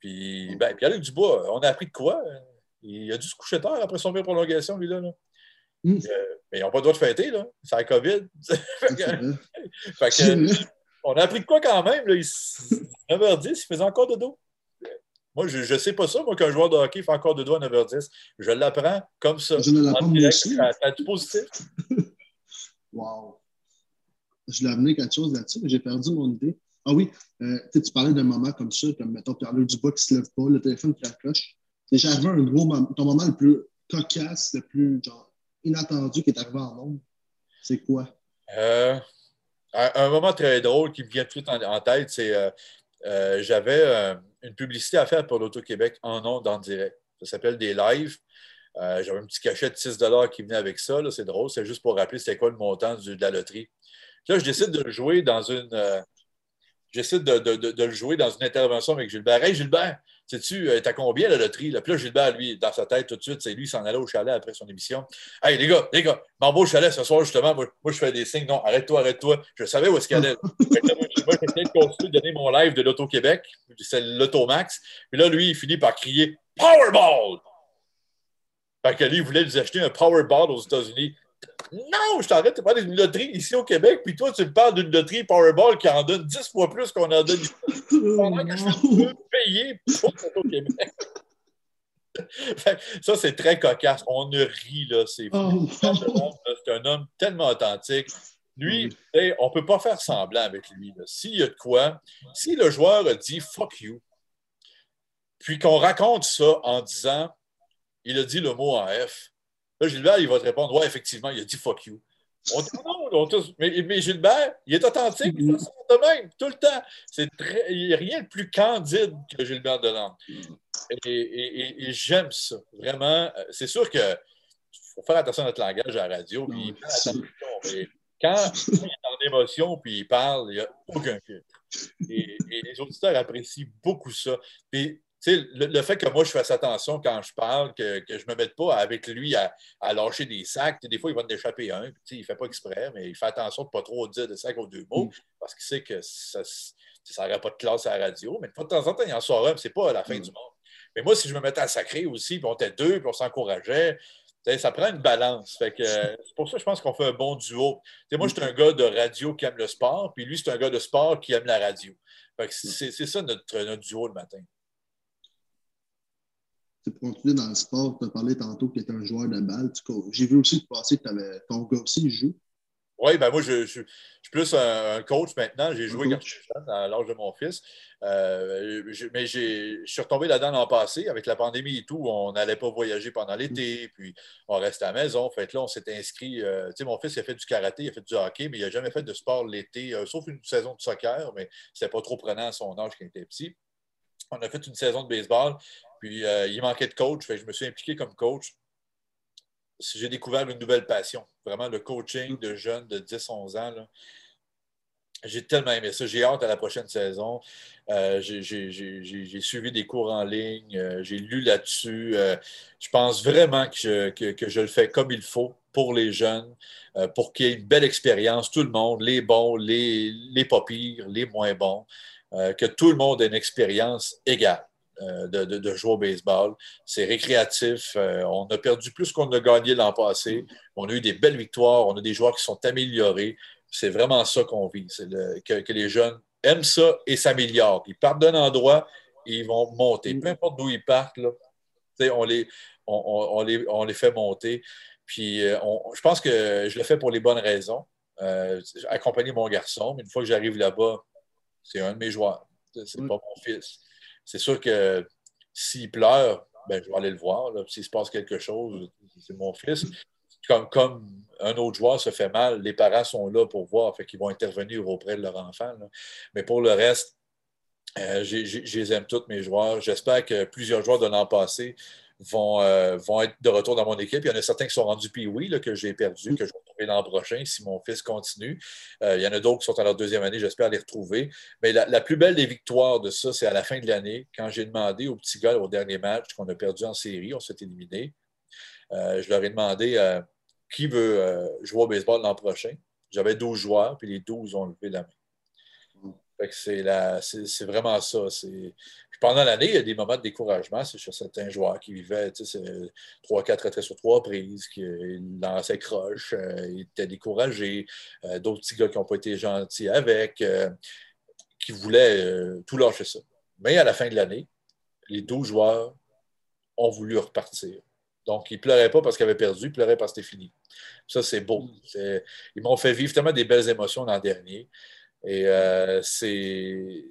Puis, ben, Pierre-Luc Dubois, on a appris de quoi? Il a dû se coucher tard après son de prolongation, lui, là. là. Mm. Euh, mais ils n'ont pas le droit de fêter, là. C'est la COVID. Fait que- que, on a appris de quoi quand même? Là? Il, 9h10, il faisait encore de dos. Moi, je ne sais pas ça, moi, qu'un joueur de hockey fait encore de dos à 9h10. Je l'apprends comme ça. Je ne l'apprends En moi aussi. du positif. Wow. Je voulais amener quelque chose là-dessus, mais j'ai perdu mon idée. Ah oui, euh, tu parlais d'un moment comme ça, comme mettons Pierre-Luc Dubois qui se lève pas, le téléphone qui accroche. C'est jamais un gros moment, ton moment le plus cocasse, le plus genre, inattendu qui est arrivé en nombre. C'est quoi? Euh, un, un moment très drôle qui me vient tout en, en tête, c'est euh, euh, j'avais euh, une publicité à faire pour l'Auto-Québec en ondes, en direct. Ça s'appelle des lives. Euh, j'avais un petit cachet de 6 qui venait avec ça. C'est drôle. C'est juste pour rappeler c'était quoi le montant de la loterie. Là, je décide de le jouer dans une. J'essaie de- de le jouer dans une intervention avec Gilbert. Hey Gilbert, sais-tu, euh, t'as combien la loterie? Là? Puis là, Gilbert, lui, dans sa tête, tout de suite, c'est lui, il s'en allait au chalet après son émission. Hey les gars, les gars, m'en au chalet ce soir, justement. Moi, moi, je fais des signes. Non, arrête-toi, arrête-toi. Je savais où est-ce qu'elle allait. Moi, j'essaie de continuer de donner mon live de l'Auto-Québec. C'est l'Automax. Puis là, lui, il finit par crier Powerball! Fait que lui, il voulait nous acheter un Powerball aux États-Unis. Non, je t'arrête de parler d'une loterie ici au Québec, puis toi, tu me parles d'une loterie Powerball qui en donne 10 fois plus qu'on en donne ici. Pendant que je payé pour au Québec. Ça, c'est très cocasse. On ne rit, là. C'est Oh, homme, un homme tellement authentique. Lui, on ne peut pas faire semblant avec lui. S'il y a de quoi, si le joueur a dit fuck you, puis qu'on raconte ça en disant il a dit le mot en F, là, Gilbert, il va te répondre ouais, effectivement, il a dit fuck you. mais, Gilbert, il est authentique, il de même, tout le temps. C'est il n'y a rien de plus candide que Gilbert Delande. Et, et j'aime ça, vraiment. C'est sûr que faut faire attention à notre langage à la radio. Puis quand il est en émotion puis il parle, il n'y a aucun filtre. Et, les auditeurs apprécient beaucoup ça. Le, le, fait que moi, je fasse attention quand je parle, que, je ne me mette pas avec lui à, lâcher des sacs. Des fois, il va en échapper un. il ne fait pas exprès, mais il fait attention de ne pas trop dire de sacs aux deux mots mm. parce qu'il sait que ça n'aurait pas de classe à la radio. Mais de temps en temps, il en sort un, ce n'est pas la fin mm. du monde. Mais moi, si je me mettais à sacrer aussi, puis on était deux, puis on s'encourageait, ça prend une balance. c'est pour ça que je pense qu'on fait un bon duo. moi, je suis un gars de radio qui aime le sport, puis lui, c'est un gars de sport qui aime la radio. c'est, ça notre, duo le matin. Pour continuer dans le sport, tu as parlé tantôt que tu étais un joueur de balle. J'ai vu aussi le passé que avais, ton gars aussi joue. Oui, ben moi, je, suis plus un, coach maintenant. J'ai joué quand j'étais jeune, à l'âge de mon fils. Euh, mais je suis retombé là-dedans l'an passé, avec la pandémie et tout. On n'allait pas voyager pendant l'été, puis on restait à la maison. Fait là, on s'était inscrit. Euh, tu sais, mon fils, il a fait du karaté, il a fait du hockey, mais il n'a jamais fait de sport l'été, euh, sauf une saison de soccer, mais c'était pas trop prenant à son âge quand il était petit. On a fait une saison de baseball, puis il manquait de coach. Je me suis impliqué comme coach j'ai découvert une nouvelle passion. Vraiment, le coaching de jeunes de 10-11 ans. J'ai tellement aimé ça. J'ai hâte à la prochaine saison. Euh, j'ai suivi des cours en ligne. Euh, j'ai lu là-dessus. Euh, je pense vraiment que je, le fais comme il faut pour les jeunes, pour qu'il y ait une belle expérience, tout le monde, les bons, les, les pas pires, les moins bons, que tout le monde ait une expérience égale. Euh, de, jouer au baseball. C'est récréatif. Euh, on a perdu plus qu'on a gagné l'an passé. On a eu des belles victoires. On a des joueurs qui sont améliorés. C'est vraiment ça qu'on vit. que, les jeunes aiment ça et s'améliorent. Ils partent d'un endroit et ils vont monter. Peu importe d'où ils partent, on, les, on, les, on les fait monter. Puis euh, je pense que je le fais pour les bonnes raisons. accompagner mon garçon, une fois que j'arrive là-bas, c'est un de mes joueurs. C'est pas mon fils. C'est sûr que s'il pleure, ben, je vais aller le voir. S'il se passe quelque chose, c'est mon fils. Comme, comme, un autre joueur se fait mal, les parents sont là pour voir, fait qu'ils vont intervenir auprès de leur enfant. Mais pour le reste, euh, je les aime tous, mes joueurs. J'espère que plusieurs joueurs de l'an passé vont, euh, vont être de retour dans mon équipe. Il y en a certains qui sont rendus puis oui, que j'ai perdu, que je vais retrouver l'an prochain si mon fils continue. Euh, il y en a d'autres qui sont en leur deuxième année, j'espère les retrouver. Mais la, plus belle des victoires de ça, c'est à la fin de l'année, quand j'ai demandé aux petits gars au dernier match qu'on a perdu en série, on s'est éliminé. Euh, je leur ai demandé qui veut jouer au baseball l'an prochain? J'avais 12 joueurs, puis les 12 ont levé la main c'est vraiment ça. Pendant l'année, il y a des moments de découragement. C'est sur certains joueurs qui vivaient 3-4 retraits sur trois prises, qui lançaient croche, euh, ils étaient découragés. Euh, d'autres petits gars qui n'ont pas été gentils avec, euh, qui voulaient tout lâcher ça. Mais à la fin de l'année, les 12 joueurs ont voulu repartir. Donc, ils ne pleuraient pas parce qu'ils avaient perdu, ils pleuraient parce que c'était fini. Ça, c'est beau. Ils m'ont fait vivre tellement des belles émotions l'an dernier. Et euh, c'est,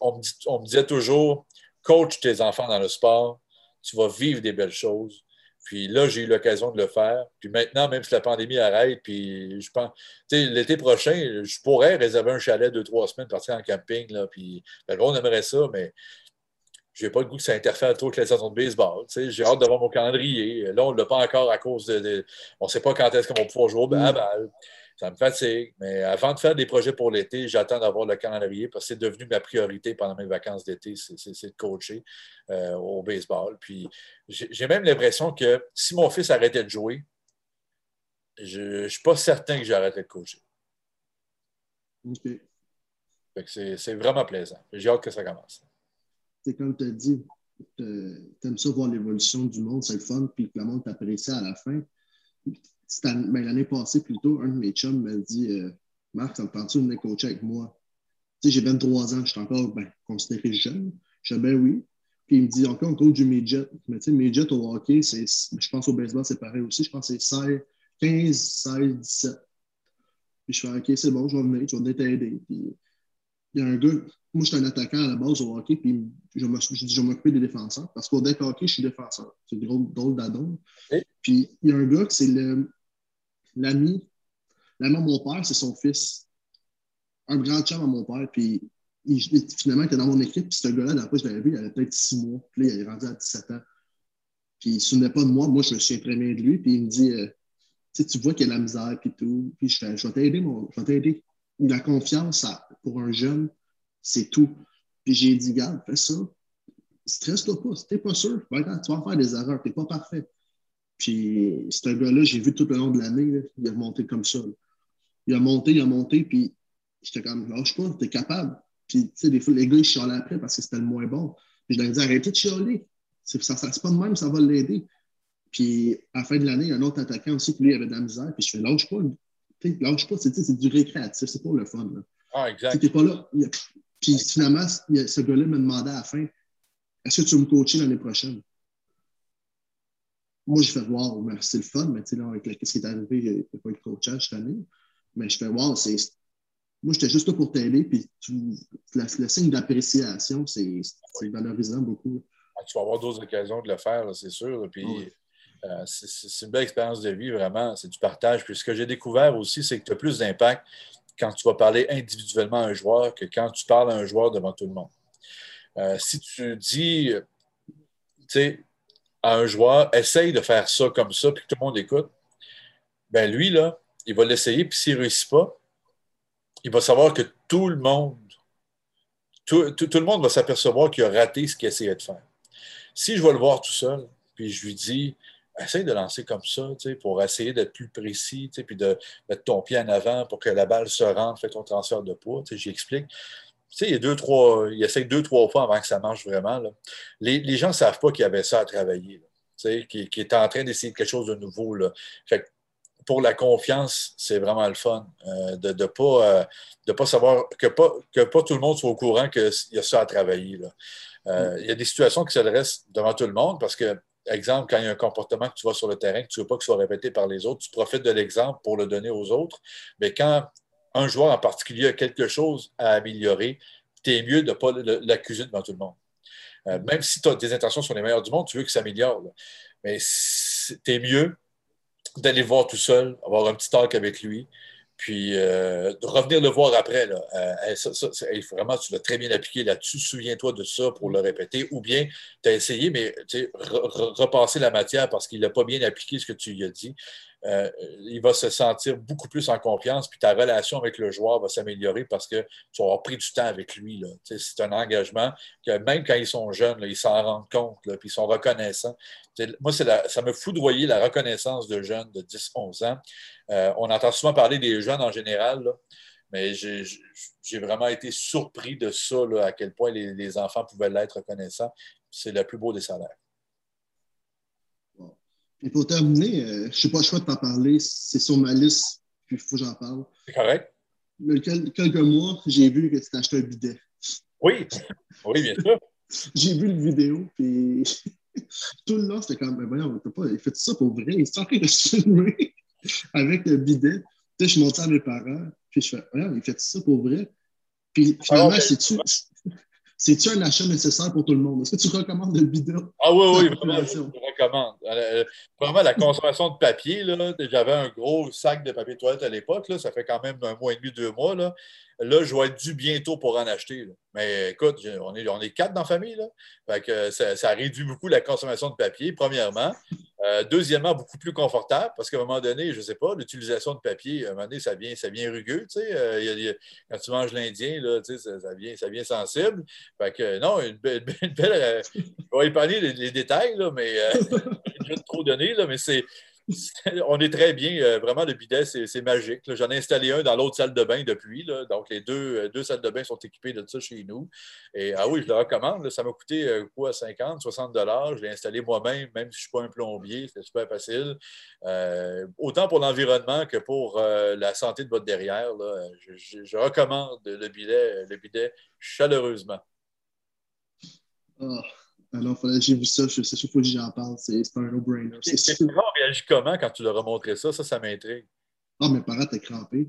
on, me disait toujours, coach tes enfants dans le sport, tu vas vivre des belles choses. Puis là, j'ai eu l'occasion de le faire. Puis maintenant, même si la pandémie arrête, puis je pense, tu sais, l'été prochain, je pourrais réserver un chalet de trois semaines, partir en camping, là, puis ben, on aimerait ça, mais je n'ai pas le goût que ça interfère trop avec la saison de baseball. J'ai hâte d'avoir mon calendrier. Là, on ne l'a pas encore à cause de. on ne sait pas quand est-ce qu'on va pouvoir jouer à balle ça me fatigue. Mais avant de faire des projets pour l'été, j'attends d'avoir le calendrier parce que c'est devenu ma priorité pendant mes vacances d'été, c'est de coacher euh, au baseball. Puis j'ai même l'impression que si mon fils arrêtait de jouer, je ne suis pas certain que j'arrêterais de coacher. C'est vraiment plaisant. J'ai hâte que ça commence. C'est comme tu as dit, tu aimes ça voir l'évolution du monde, c'est le fun, puis que le monde t'apprécie à la fin. Ben, l'année passée, plutôt, un de mes chums m'a dit euh, Marc, ça me tente de venir coacher avec moi Tu sais, j'ai 23 ans, je suis encore ben, considéré jeune. Je dis Ben oui. Puis il me dit encore, on coach du midget. Mais tu sais, midget au hockey, je pense au baseball, c'est pareil aussi. Je pense que c'est 15, 16, 17. Puis je fais OK, c'est bon, je vais venir, je vais venir t'aider. Puis il y a un gars, moi, je suis un attaquant à la base au hockey, puis je, je vais m'occuper des défenseurs. Parce qu'au deck hockey, je suis défenseur. C'est drôle, drôle d'adon. Puis il y a un gars, c'est l'ami, l'ami à mon père, c'est son fils. Un grand chum à mon père, puis il, finalement, il était dans mon équipe, puis ce gars-là, d'après je l'avais vu, il avait peut-être six mois. Puis là, il est rendu à 17 ans. Puis il ne se souvenait pas de moi. Moi, je me souviens très bien de lui. Puis il me dit, euh, tu vois qu'il y a de la misère, puis tout. Puis je fais, je vais t'aider, mon, je vais t'aider. La confiance pour un jeune, c'est tout. Puis j'ai dit, garde, fais ça. Stresse-toi pas. Si t'es pas sûr, tu vas faire des erreurs. Tu n'es pas parfait. Puis ce gars-là, j'ai vu tout le long de l'année, il a monté comme ça. Il a monté, il a monté, puis j'étais comme, lâche pas, t'es capable. Puis, tu sais, des fois, les gars, ils chialaient après parce que c'était le moins bon. Puis je leur ai dit, arrêtez de chialer. C'est, ça, c'est pas de même, ça va l'aider. Puis, à la fin de l'année, il y a un autre attaquant aussi qui, lui, avait de la misère. Puis je fais, lâche pas. Lâche pas, c'est, c'est du récréatif, c'est pas le fun. Là. Ah, exact. T'es pas là. Puis finalement, ce gars-là me demandait à la fin, est-ce que tu veux me coacher l'année prochaine? Moi, je fais, wow, c'est le fun, mais tu sais, là, avec ce qui est arrivé, il n'y a pas eu de coachage cette année. Mais je fais, wow, c'est, moi, j'étais juste là pour t'aider, puis le signe d'appréciation, c'est valorisant beaucoup. Ah, tu vas avoir d'autres occasions de le faire, c'est sûr. Puis, euh, c'est une belle expérience de vie, vraiment. C'est du partage. Puis ce que j'ai découvert aussi, c'est que tu as plus d'impact quand tu vas parler individuellement à un joueur que quand tu parles à un joueur devant tout le monde. Euh, si tu dis, tu sais, à un joueur, essaye de faire ça comme ça, puis que tout le monde écoute, ben lui, là, il va l'essayer, puis s'il ne réussit pas, il va savoir que tout le monde, tout, le monde va s'apercevoir qu'il a raté ce qu'il essayait de faire. Si je vais le voir tout seul, puis je lui dis, essaye de lancer comme ça, pour essayer d'être plus précis, puis de mettre ton pied en avant pour que la balle se rentre, fais ton transfert de poids, j'explique. Tu il, y a deux, trois, il essaye deux, trois fois avant que ça marche vraiment. Les, gens ne savent pas qu'il y avait ça à travailler, qu'il qui est en train d'essayer quelque chose de nouveau. Là. Fait pour la confiance, c'est vraiment le fun euh, de ne pas, euh, pas savoir que pas, que pas tout le monde soit au courant qu'il y a ça à travailler. Euh, il y a des situations qui s'adressent devant tout le monde parce que, exemple, quand il y a un comportement que tu vois sur le terrain, que tu ne veux pas qu'il soit répété par les autres, tu profites de l'exemple pour le donner aux autres. Mais quand un joueur en particulier a quelque chose à améliorer, tu es mieux de ne pas l'accuser devant tout le monde. même si tes intentions sont les meilleures du monde, tu veux que ça améliore. Mais tu es mieux d'aller voir tout seul, avoir un petit talk avec lui, puis euh, de revenir le voir après. Là. Euh, vraiment, tu l'as très bien appliqué là-dessus. Souviens-toi de ça pour le répéter. Ou bien, tu as essayé, mais repasser la matière parce qu'il n'a pas bien appliqué ce que tu lui as dit. Euh, il va se sentir beaucoup plus en confiance, puis ta relation avec le joueur va s'améliorer parce que tu vas pris du temps avec lui. C'est un engagement que même quand ils sont jeunes, ils s'en rendent compte, puis ils sont reconnaissants. moi, ça me foudroyait la reconnaissance de jeunes de 10-11 ans. Euh, on entend souvent parler des jeunes en général, mais j'ai vraiment été surpris de ça, à quel point les, les enfants pouvaient l'être reconnaissants. C'est le plus beau des salaires. Et pour terminer, euh, je sais pas le choix de t'en parler, c'est sur ma liste, puis il faut que j'en parle. C'est correct. Mais quelques mois, j'ai vu que tu t'as acheté un bidet. Oui, oui, bien sûr. j'ai vu le vidéo, puis tout le long, c'était comme, ben voyons, pas, il fait ça pour vrai, il est en train de filmer avec le bidet. Tu sais, je suis monté à mes parents, puis je fais, voyons, il fait ça pour vrai. Puis finalement, ah, c'est-tu c'est-tu un achat nécessaire pour tout le monde? Est-ce que tu recommandes le bidon? Ah oui, oui, vraiment, je recommande. Euh, vraiment, la consommation de papier, j'avais un gros sac de papier toilette à l'époque, ça fait quand même un mois et demi, deux mois. Là, là je vais être dû bientôt pour en acheter. Mais écoute, on est, on est quatre dans la famille. Là. que ça, ça, réduit beaucoup la consommation de papier, premièrement. Euh, deuxièmement, beaucoup plus confortable parce qu'à un moment donné, je ne sais pas, l'utilisation de papier, à un moment donné, ça vient, ça vient rugueux. Tu sais, euh, quand tu manges l'Indien, tu sais, ça, ça, vient, ça vient sensible. Fait que non, une belle. Une belle euh, je vais épargner les, détails, mais je vais trop donner, mais c'est on est très bien. Euh, vraiment, le bidet, c'est magique. J'en ai installé un dans l'autre salle de bain depuis. Donc, les deux, euh, deux, salles de bain sont équipées de ça chez nous. Et ah oui, je le recommande. Ça m'a coûté euh, quoi, 50, 60 dollars. Je l'ai installé moi-même, même si je ne suis pas un plombier. C'est super facile. autant pour l'environnement que pour la santé de votre derrière. Je, recommande le bidet, le bidet chaleureusement. Ah. Alors, j'ai vu ça, je sais chaque fois que j'en parle, c'est un no-brainer. Tes parents réagi comment quand tu leur as montré ça? Ça, ça m'intrigue. Ah, mes parents étaient crampés.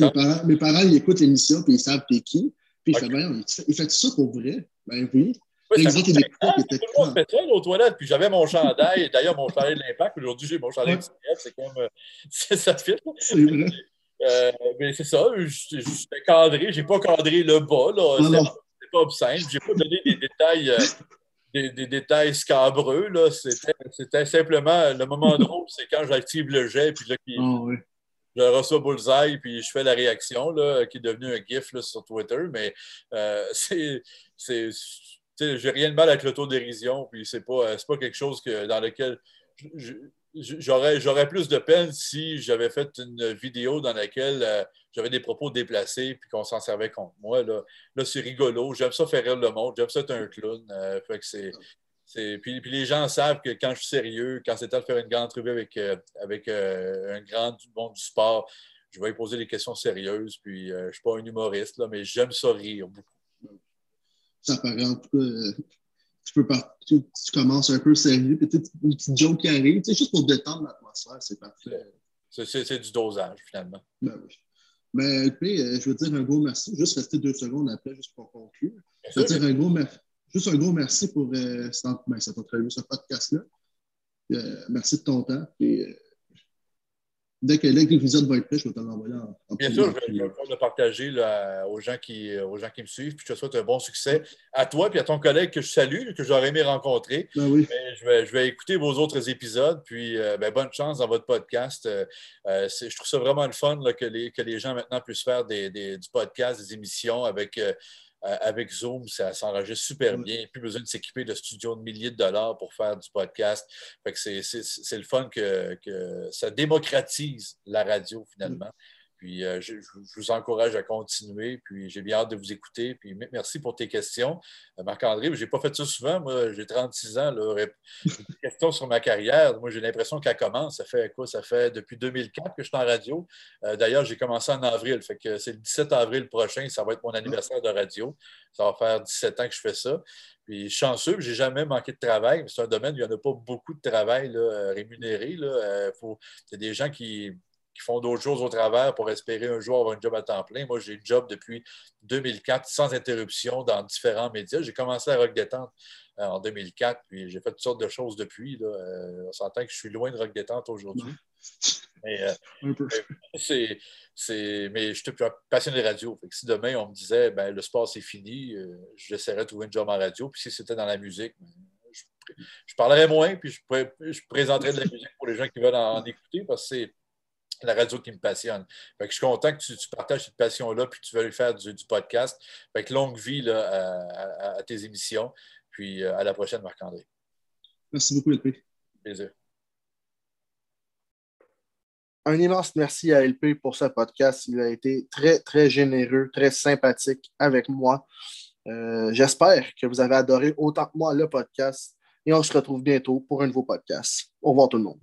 mes, parents, mes parents, ils écoutent l'émission, puis ils savent t'es qui. Puis ils font, il fait ça pour vrai? Ben oui. Oui, ça tout le monde fait ça aux toilettes, puis j'avais mon chandail, d'ailleurs mon chandail de l'impact, aujourd'hui j'ai mon chandail de c'est comme, euh, ça fit. C'est vrai. Euh, mais c'est ça, j'étais cadré, j'ai pas cadré le bas, là, c'est pas obscène, j'ai pas donné des détails, euh, des, des, détails scabreux, là, c'était simplement, le moment drôle, c'est quand j'active le jet, puis là, qui, oh, oui je reçois Bullseye, puis je fais la réaction, là, qui est devenue un GIF là, sur Twitter, mais euh, c'est. J'ai rien de mal avec l'autodérision, puis c'est pas, pas quelque chose que, dans lequel j'aurais plus de peine si j'avais fait une vidéo dans laquelle euh, j'avais des propos déplacés puis qu'on s'en servait contre moi. Là, là c'est rigolo. J'aime ça faire rire le monde. J'aime ça être un clown. Euh, fait que c'est, puis, puis, les gens savent que quand je suis sérieux, quand c'est temps de faire une grande entrevue avec, euh, avec un grand du monde du sport, je vais poser des questions sérieuses. Puis je ne suis pas un humoriste, là, mais j'aime ça rire beaucoup. Ça paraît en tout cas. Tu, peux tu, commences un peu sérieux, puis une petite joke qui arrive, juste pour détendre l'atmosphère, c'est parfait. C'est du dosage, finalement. Ben oui. Mais puis, je veux dire un gros merci. Juste rester deux secondes après, juste pour conclure. Je veux dire un gros merci Juste un gros merci pour euh, ben, ce podcast-là. Euh, merci de ton temps. Euh, dès que l'épisode va être prêt, je vais t'en envoyer en, en Bien sûr, je vais, le partager aux, gens qui, aux gens qui me suivent. Puis je te souhaite un bon succès à toi et à ton collègue que je salue, que j'aurais aimé rencontrer. Ben oui. je, vais, je, vais, écouter vos autres épisodes. Puis ben, bonne chance dans votre podcast. je trouve ça vraiment le fun que, les, que les gens maintenant puissent faire des, du podcast, des émissions avec euh, avec Zoom, ça s'enregistre super mm. bien. Plus besoin de s'équiper de studios de milliers de dollars pour faire du podcast. c'est le fun que, que, ça démocratise la radio finalement. Puis euh, je, vous encourage à continuer. Puis j'ai bien hâte de vous écouter. Puis merci pour tes questions. Euh, Marc-André, je n'ai pas fait ça souvent. Moi, j'ai 36 ans. Là, questions sur ma carrière. Moi, j'ai l'impression qu'elle commence. Ça fait quoi? Ça fait depuis 2004 que je suis en radio. Euh, d'ailleurs, j'ai commencé en avril. Fait que c'est le 17 avril prochain. Ça va être mon anniversaire de radio. Ça va faire 17 ans que je fais ça. Puis chanceux, je n'ai jamais manqué de travail. C'est un domaine où il n'y en a pas beaucoup de travail rémunéré. Il y a des gens qui qui font d'autres choses au travers pour espérer un jour avoir un job à temps plein. Moi, j'ai un job depuis 2004 sans interruption dans différents médias. J'ai commencé à Rock Détente euh, en 2004, puis j'ai fait toutes sortes de choses depuis. Là. Euh, on s'entend que je suis loin de Rock Détente aujourd'hui. Mais, euh, c'est, mais je suis passionné de radio. si demain, on me disait ben, le sport, c'est fini, j'essaierais de trouver un job en radio. Puis si c'était dans la musique, ben, je, parlerais moins, puis je, je, présenterais de la musique pour les gens qui veulent en écouter parce que c'est la radio qui me passionne. je suis content que tu, partages cette passion-là puis tu veux faire du, podcast. Fait longue vie à, tes émissions. Puis euh, à la prochaine, Marc-André. Merci beaucoup, LP. Plaisir. Un immense merci à LP pour ce podcast. Il a été très, très généreux, très sympathique avec moi. Euh, j'espère que vous avez adoré autant que moi le podcast et on se retrouve bientôt pour un nouveau podcast. Au revoir tout le monde.